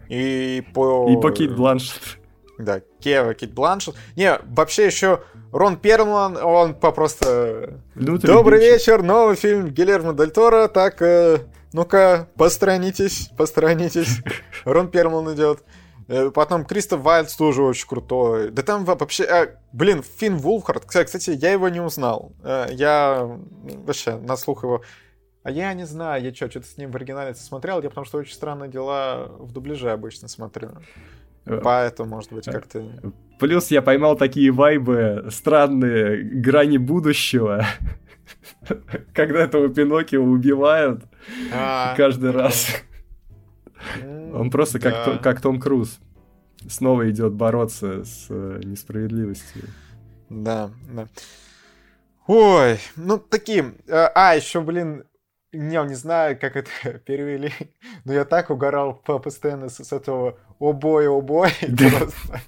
и по... И по Кит Бланшет. Да, Кева, Кит Бланшет. Не, вообще еще Рон Перлман, он по просто... Внутренний Добрый вечер, новый фильм Гильермо Дель Торо. Так, э, ну-ка, посторонитесь, посторонитесь. Рон Перлман идет. Э, потом Кристоф Вайлдс тоже очень крутой. Да там вообще... Э, блин, Финн Вулфхард, кстати, я его не узнал. Э, я вообще на слух его... А я не знаю, я что, что-то с ним в оригинале смотрел, я потому что очень странные дела в дубляже обычно смотрю. Поэтому, может быть, как-то... Плюс я поймал такие вайбы странные, грани будущего, когда этого Пиноккио убивают а, каждый раз. Он просто как, как Том Круз. Снова идет бороться с э, несправедливостью. Да, да. Ой, ну такие. Э, а, еще, блин, не, не знаю, как это перевели, но я так угорал по постоянно с, с этого «О бой, о бой!» просто.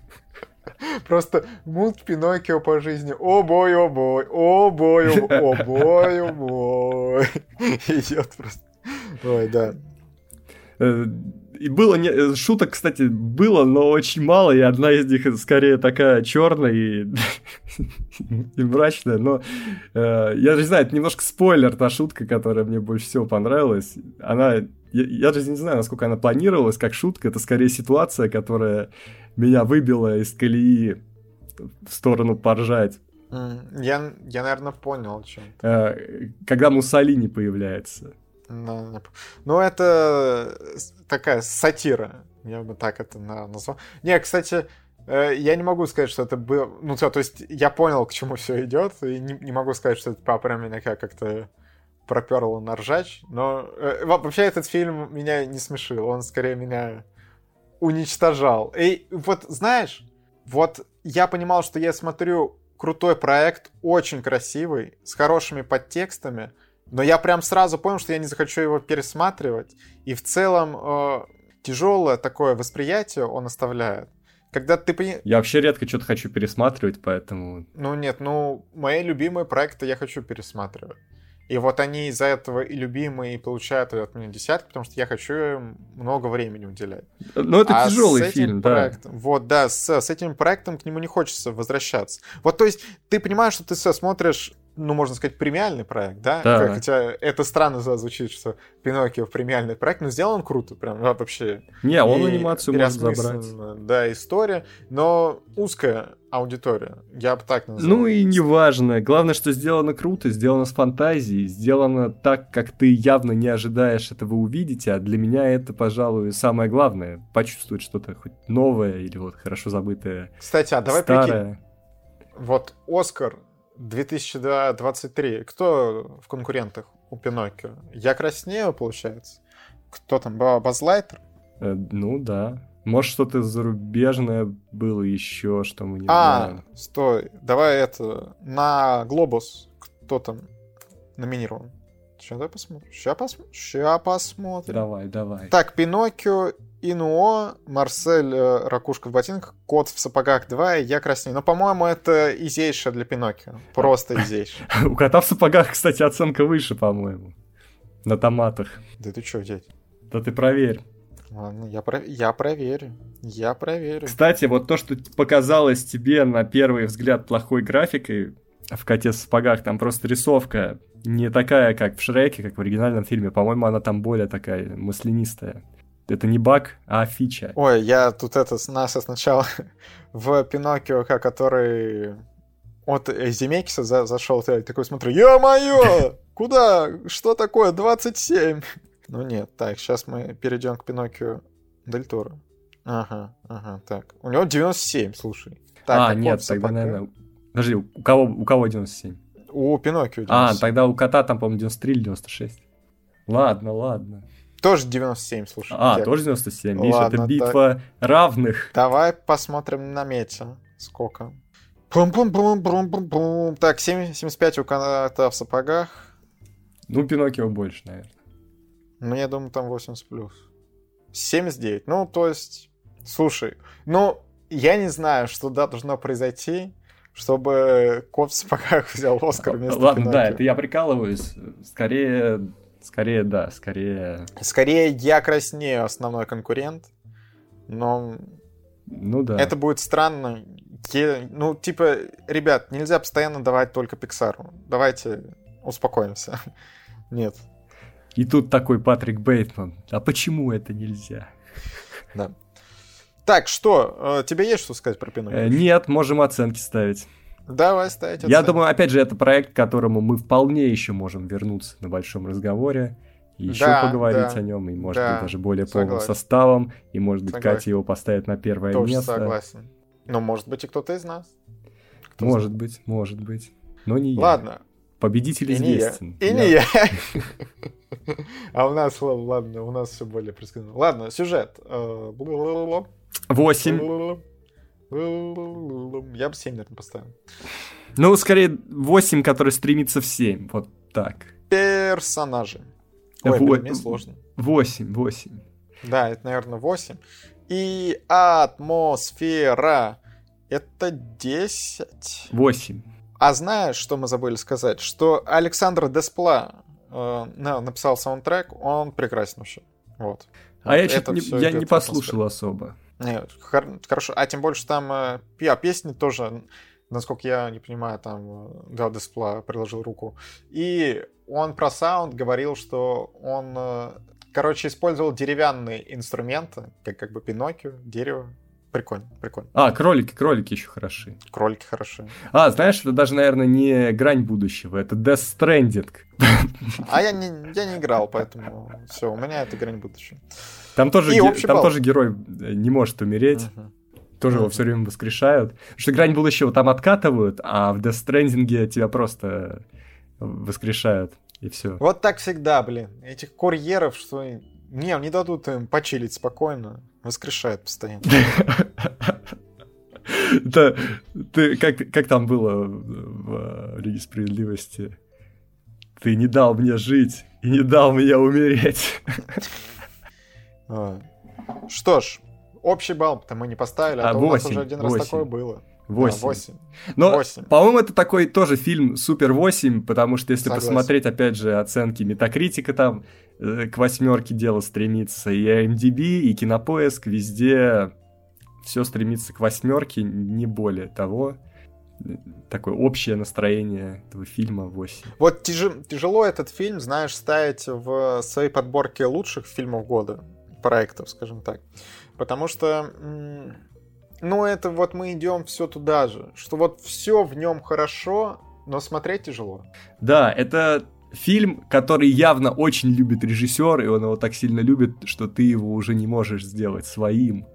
Просто мульт Пиноккио по жизни. О бой, о бой, о бой, о бой, о бой. Идет просто. Ой, да. Э, и было не... Э, шуток, кстати, было, но очень мало, и одна из них скорее такая черная и, и мрачная. Но э, я же не знаю, это немножко спойлер, та шутка, которая мне больше всего понравилась. Она. Я, я же не знаю, насколько она планировалась как шутка. Это скорее ситуация, которая меня выбила из колеи в сторону поржать. Я, я наверное, понял, чем. Э, когда Муссолини появляется. Ну, это такая сатира, я бы так это назвал. Не, кстати, э, я не могу сказать, что это было... Ну, то, то есть я понял, к чему все идет, и не, не могу сказать, что это прям меня как-то проперло на ржач, но э, вообще этот фильм меня не смешил, он скорее меня уничтожал. И вот, знаешь, вот я понимал, что я смотрю крутой проект, очень красивый, с хорошими подтекстами, но я прям сразу понял, что я не захочу его пересматривать. И в целом э, тяжелое такое восприятие он оставляет. Когда ты пони... Я вообще редко что-то хочу пересматривать, поэтому... Ну нет, ну мои любимые проекты я хочу пересматривать. И вот они из-за этого и любимые, и получают от меня десятки, потому что я хочу им много времени уделять. Ну, это а тяжелый фильм, проектом, да. Вот, да, с, с этим проектом к нему не хочется возвращаться. Вот, то есть, ты понимаешь, что ты смотришь ну, можно сказать, премиальный проект, да? да. Хотя это странно звучит, что Пиноккио премиальный проект, но сделан круто, прям вообще. Не, он и, анимацию может забрать. Да, история, но узкая аудитория, я бы так назвал. Ну и неважно, главное, что сделано круто, сделано с фантазией, сделано так, как ты явно не ожидаешь этого увидеть, а для меня это, пожалуй, самое главное, почувствовать что-то хоть новое или вот хорошо забытое Кстати, а давай старое. прикинь, вот Оскар 2023. Кто в конкурентах у Пиноккио? Я краснею, получается? Кто там? Базлайтер? Э, ну да. Может, что-то зарубежное было еще, что мы не а, знаем. А, стой. Давай это... На Глобус кто там номинирован? Сейчас давай посмотрим. Сейчас, посмотрим. Сейчас посмотрим. Давай, давай. Так, Пиноккио Инуо, Марсель, э, Ракушка в ботинках, Кот в сапогах 2 и Я краснею. Но, по-моему, это изейшее для Пиноккио. Просто изейшее. У Кота в сапогах, кстати, оценка выше, по-моему. На томатах. Да ты чё, дядь? Да ты проверь. Ладно, я, про... я проверю. Я проверю. Кстати, вот то, что показалось тебе на первый взгляд плохой графикой в коте в сапогах, там просто рисовка не такая, как в Шреке, как в оригинальном фильме. По-моему, она там более такая маслянистая. Это не баг, а фича. Ой, я тут это нас сначала в Пиноккио, который от Земекиса за, зашел, я такой смотрю, ё-моё, куда? Что такое 27? Ну нет, так, сейчас мы перейдем к Пиноккио Дель Торо. Ага, ага, так. У него 97, слушай. Так, а, нет, тогда, пока... наверное... Подожди, у кого, у кого 97? У Пиноккио 97. А, тогда у кота там, по-моему, 93 или 96. Ладно, ладно. Тоже 97, слушай. А, я... тоже 97. Видишь, это битва так. равных. Давай посмотрим на мете. Сколько? пум пум пум пум пум пум Так, 7, 75 у кота в сапогах. Ну, Пиноккио больше, наверное. Ну, я думаю, там 80 плюс. 79. Ну, то есть, слушай, ну, я не знаю, что да, должно произойти, чтобы кот в сапогах взял Оскар вместо Ладно, Пиноккио. да, это я прикалываюсь. Скорее, Скорее, да, скорее... Скорее, я краснею основной конкурент, но... Ну да. Это будет странно. Ну, типа, ребят, нельзя постоянно давать только Пиксару. Давайте успокоимся. Нет. И тут такой Патрик Бейтман. А почему это нельзя? Да. Так, что? Э, тебе есть что сказать про Пиноккио? Э, нет, можем оценки ставить. Давай ставить оценки. Я думаю, опять же, это проект, к которому мы вполне еще можем вернуться на большом разговоре. И еще Да, поговорить да, о нем, и может да, быть даже более полным согласен. составом, и может быть Согласен. Катя его поставит на первое Тоже место. согласен. Но может быть и кто-то из нас. Кто Может быть, может быть. Но не я. Ладно, Победитель и не я. известен. И не я. А у нас, ладно, у нас все более предсказуемо. Ладно, сюжет. Э, бла-бла-бла-бла. Восемь. Я бы 7, наверное, поставил. Ну, скорее, 8, который стремится в 7. Вот так. Персонажи. Ой, Во- блин, мне сложно. 8, 8. Да, это, наверное, 8. И атмосфера. Это 10. 8. А знаешь, что мы забыли сказать? Что Александр Деспла э, написал саундтрек, он прекрасен вообще. Вот. А я Это не, я не послушал особо. Нет, хор- хорошо. А тем больше там э, а, песни тоже, насколько я не понимаю, там э, да, Деспла приложил руку. И он про саунд говорил, что он, э, короче, использовал деревянные инструменты, как, как бы Пиноккио, дерево. Прикольно, прикольно. А, кролики, кролики еще хороши. Кролики хороши. А, знаешь, это даже, наверное, не грань будущего, это Death Stranding. А я не, я не играл, поэтому все, у меня это грань будущего. Там тоже, ге- там балл. тоже герой э, не может умереть, Мгм. тоже его Мгм. все время воскрешают. Потому что грань будущего там откатывают, а в Death Stranding тебя просто воскрешают, и все. Вот так всегда, блин. Этих курьеров, что... Не, не дадут им почилить спокойно. Воскрешают постоянно. Это, ты, как, как там было в э, Лиге Справедливости? Ты не дал мне жить и не дал мне умереть. А. Что ж, общий балл-то мы не поставили, а, А, то у нас восемь, уже один раз такое было. Восемь. Да, восемь. Но, Восемь. по-моему, это такой тоже фильм Супер 8, потому что если Согласен. посмотреть, опять же, оценки Метакритика там э, к восьмерке дело стремится, и IMDb, и Кинопоиск, везде все стремится к восьмерке, не более того. Такое общее настроение этого фильма 8. Вот тяжи- тяжело этот фильм, знаешь, ставить в своей подборке лучших фильмов года, проектов, скажем так. Потому что, ну, это вот мы идем все туда же, что вот все в нем хорошо, но смотреть тяжело. Да, это фильм, который явно очень любит режиссер, и он его так сильно любит, что ты его уже не можешь сделать своим.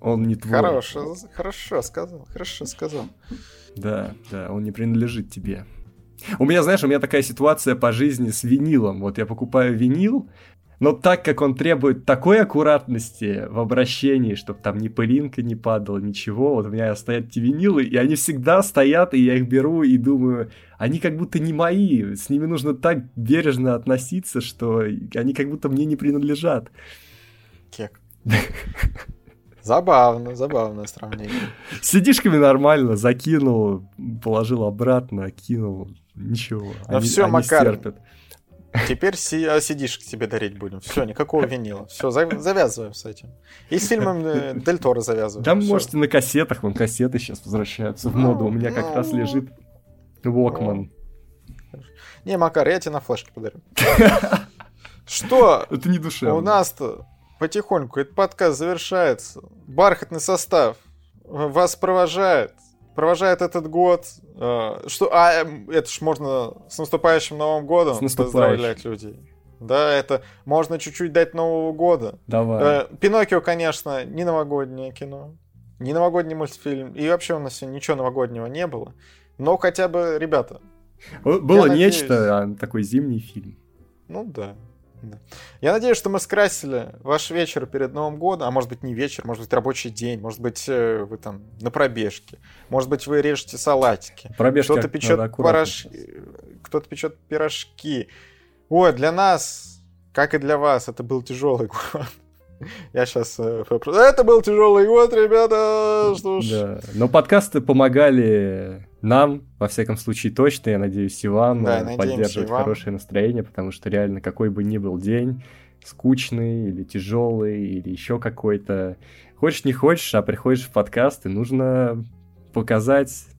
Он не твой. Хорошо, хорошо сказал, хорошо сказал. Да, да, он не принадлежит тебе. У меня, знаешь, у меня такая ситуация по жизни с винилом. Вот я покупаю винил, но так как он требует такой аккуратности в обращении, чтобы там ни пылинка не падала, ничего, вот у меня стоят эти винилы, и они всегда стоят, и я их беру и думаю, они как будто не мои, с ними нужно так бережно относиться, что они как будто мне не принадлежат. Кек. Забавно, забавное сравнение. С CD-шками нормально, закинул, положил обратно, кинул, ничего. Ну они, всё, они Макар. стерпят. Теперь а, сидишь тебе дарить будем. Все, никакого винила. Все, завязываем с этим. И с фильмом э, Дель Торо завязываем. Да, Всё. можете на кассетах, вон кассеты сейчас возвращаются в моду. У меня как раз Ну, лежит Walkman. Не, Макар, я тебе на флешке подарю. Что? Это не душевно. У нас-то потихоньку этот подкаст завершается. Бархатный состав вас провожает. Провожает этот год. Э, Что, а эм, это ж можно с наступающим Новым годом С наступающим. поздравлять людей. Да, это можно чуть-чуть дать Нового года. Давай. Э, Пиноккио, конечно, не новогоднее кино, не новогодний мультфильм, и вообще у нас сегодня ничего новогоднего не было. Но хотя бы, ребята, Было надеюсь- нечто, а, такой зимний фильм. ну да. Да. Я надеюсь, что мы скрасили ваш вечер перед Новым годом, а может быть не вечер, может быть рабочий день, может быть э, вы там на пробежке, может быть вы режете салатики, Пробежка кто-то печет порошки, кто-то печет пирожки. Ой, для нас, как и для вас, это был тяжелый год. Я сейчас... Это был тяжелый год, ребята! Что ж... Да. Но подкасты помогали нам, во всяком случае, точно, я надеюсь, и вам Да, э, поддерживать и вам. хорошее настроение, потому что реально какой бы ни был день, скучный или тяжелый, или еще какой-то, хочешь не хочешь, а приходишь в подкаст, и нужно показать э,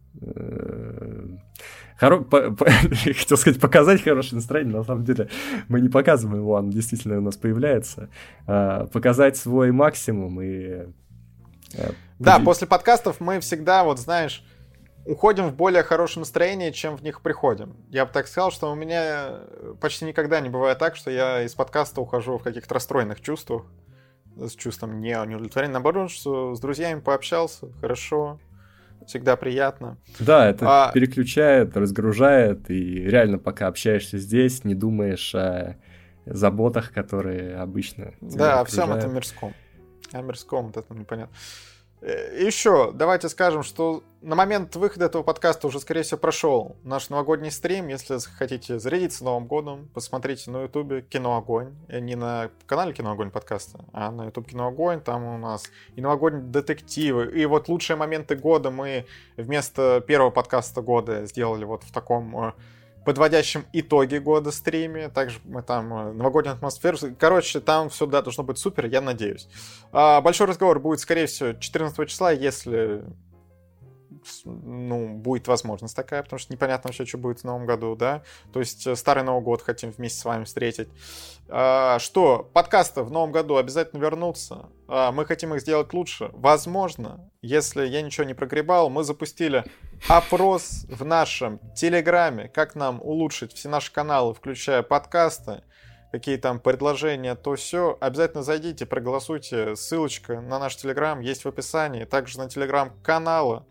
Хоро... По... По... Хотел сказать, показать хорошее настроение, но на самом деле мы не показываем его, он действительно у нас появляется. А, показать свой максимум и... А, да, после подкастов мы всегда, вот знаешь, уходим в более хорошее настроение, чем в них приходим. Я бы так сказал, что у меня почти никогда не бывает так, что я из подкаста ухожу в каких-то расстроенных чувствах, с чувством не неудовлетворения. Наоборот, что с друзьями пообщался, хорошо, всегда приятно. Да, это а... переключает, разгружает, и реально пока общаешься здесь, не думаешь о заботах, которые обычно Да, о всем этом мирском. О мирском, вот этом непонятно. Э, еще давайте скажем, что на момент выхода этого подкаста уже, скорее всего, прошел наш новогодний стрим. Если хотите зарядиться Новым годом, посмотрите на ютубе Кино Огонь. Э, не на канале Кино Огонь подкаста, а на ютуб Кино Огонь. Там у нас и новогодние детективы. И вот лучшие моменты года мы вместо первого подкаста года сделали вот в таком э, подводящем итоги года стриме. Также мы там э, новогоднюю атмосферу. Короче, там все да, должно быть супер, я надеюсь. А, большой разговор будет, скорее всего, 14 числа, если ну, будет возможность такая, потому что непонятно вообще, что будет в новом году, да. То есть э, старый Новый год хотим вместе с вами встретить. А, что, подкасты в новом году обязательно вернутся. А, мы хотим их сделать лучше. Возможно, если я ничего не прогребал, мы запустили опрос в нашем Телеграме, как нам улучшить все наши каналы, включая подкасты какие там предложения, то все, обязательно зайдите, проголосуйте. Ссылочка на наш Телеграм есть в описании. Также на Телеграм канала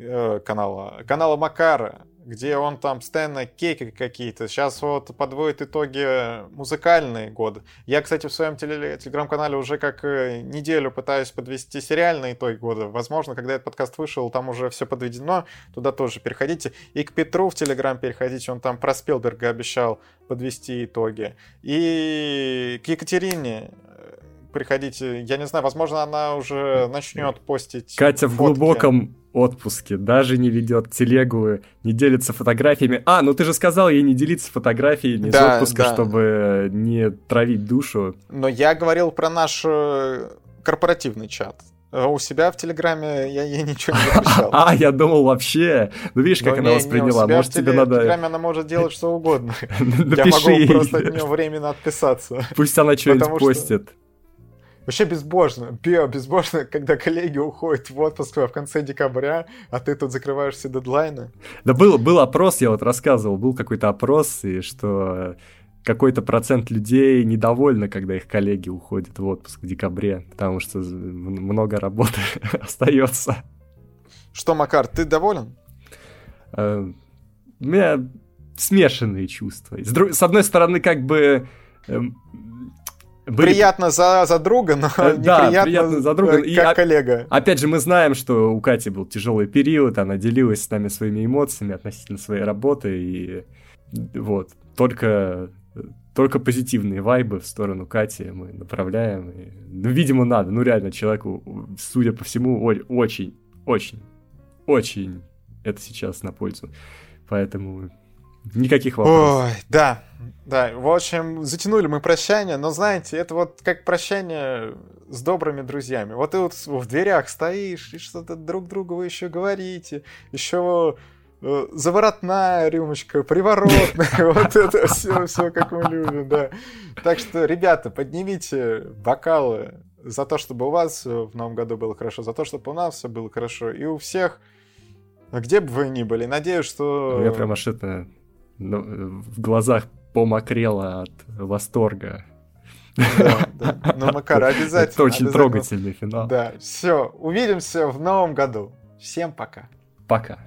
Э, канала, канала Макара, где он там постоянно кейки какие-то. Сейчас вот подводит итоги музыкальные годы. Я, кстати, в своем телеграм-канале уже как э, неделю пытаюсь подвести сериальные итоги года. Возможно, когда этот подкаст вышел, там уже все подведено. Туда тоже переходите. И к Петру в телеграм переходите. Он там про Спилберга обещал подвести итоги. И к Екатерине приходите. Я не знаю, возможно, она уже начнет постить. Катя фотки. в глубоком отпуске, даже не ведет телегу, не делится фотографиями. А, ну ты же сказал ей не делиться фотографиями да, с отпуска, да. чтобы не травить душу. Но я говорил про наш э, корпоративный чат. А у себя в Телеграме я ей ничего не запрещал. А, я думал вообще. Ну, видишь, как она восприняла. Может, тебе надо... В Телеграме она может делать что угодно. Я могу просто от нее временно отписаться. Пусть она что-нибудь постит. Вообще безбожно, био безбожно, когда коллеги уходят в отпуск в конце декабря, а ты тут закрываешь все дедлайны. Да был, был опрос, я вот рассказывал, был какой-то опрос, и что какой-то процент людей недовольны, когда их коллеги уходят в отпуск в декабре, потому что много работы остается. Что, Макар, ты доволен? Э, у меня смешанные чувства. С одной стороны, как бы эм, были... Приятно за, за друга, но э, да, неприятно приятно за друга. И, как коллега. Опять же, мы знаем, что у Кати был тяжелый период, она делилась с нами своими эмоциями относительно своей работы, и вот, только, только позитивные вайбы в сторону Кати мы направляем. И, ну, видимо, надо, ну, реально, человеку, судя по всему, очень, очень, очень это сейчас на пользу. Поэтому Никаких вопросов. Ой, да, да. В общем, затянули мы прощание, но знаете, это вот как прощание с добрыми друзьями. Вот ты вот в дверях стоишь, и что-то друг другу вы еще говорите, еще э, заворотная рюмочка, приворотная, вот это все, все как мы любим, да. Так что, ребята, поднимите бокалы за то, чтобы у вас в новом году было хорошо, за то, чтобы у нас все было хорошо, и у всех, где бы вы ни были. Надеюсь, что... Я прям аж это ну, в глазах помокрело от восторга. Да, да. Ну, Макар, обязательно. Это очень трогательный финал. Да, все, увидимся в новом году. Всем пока. Пока.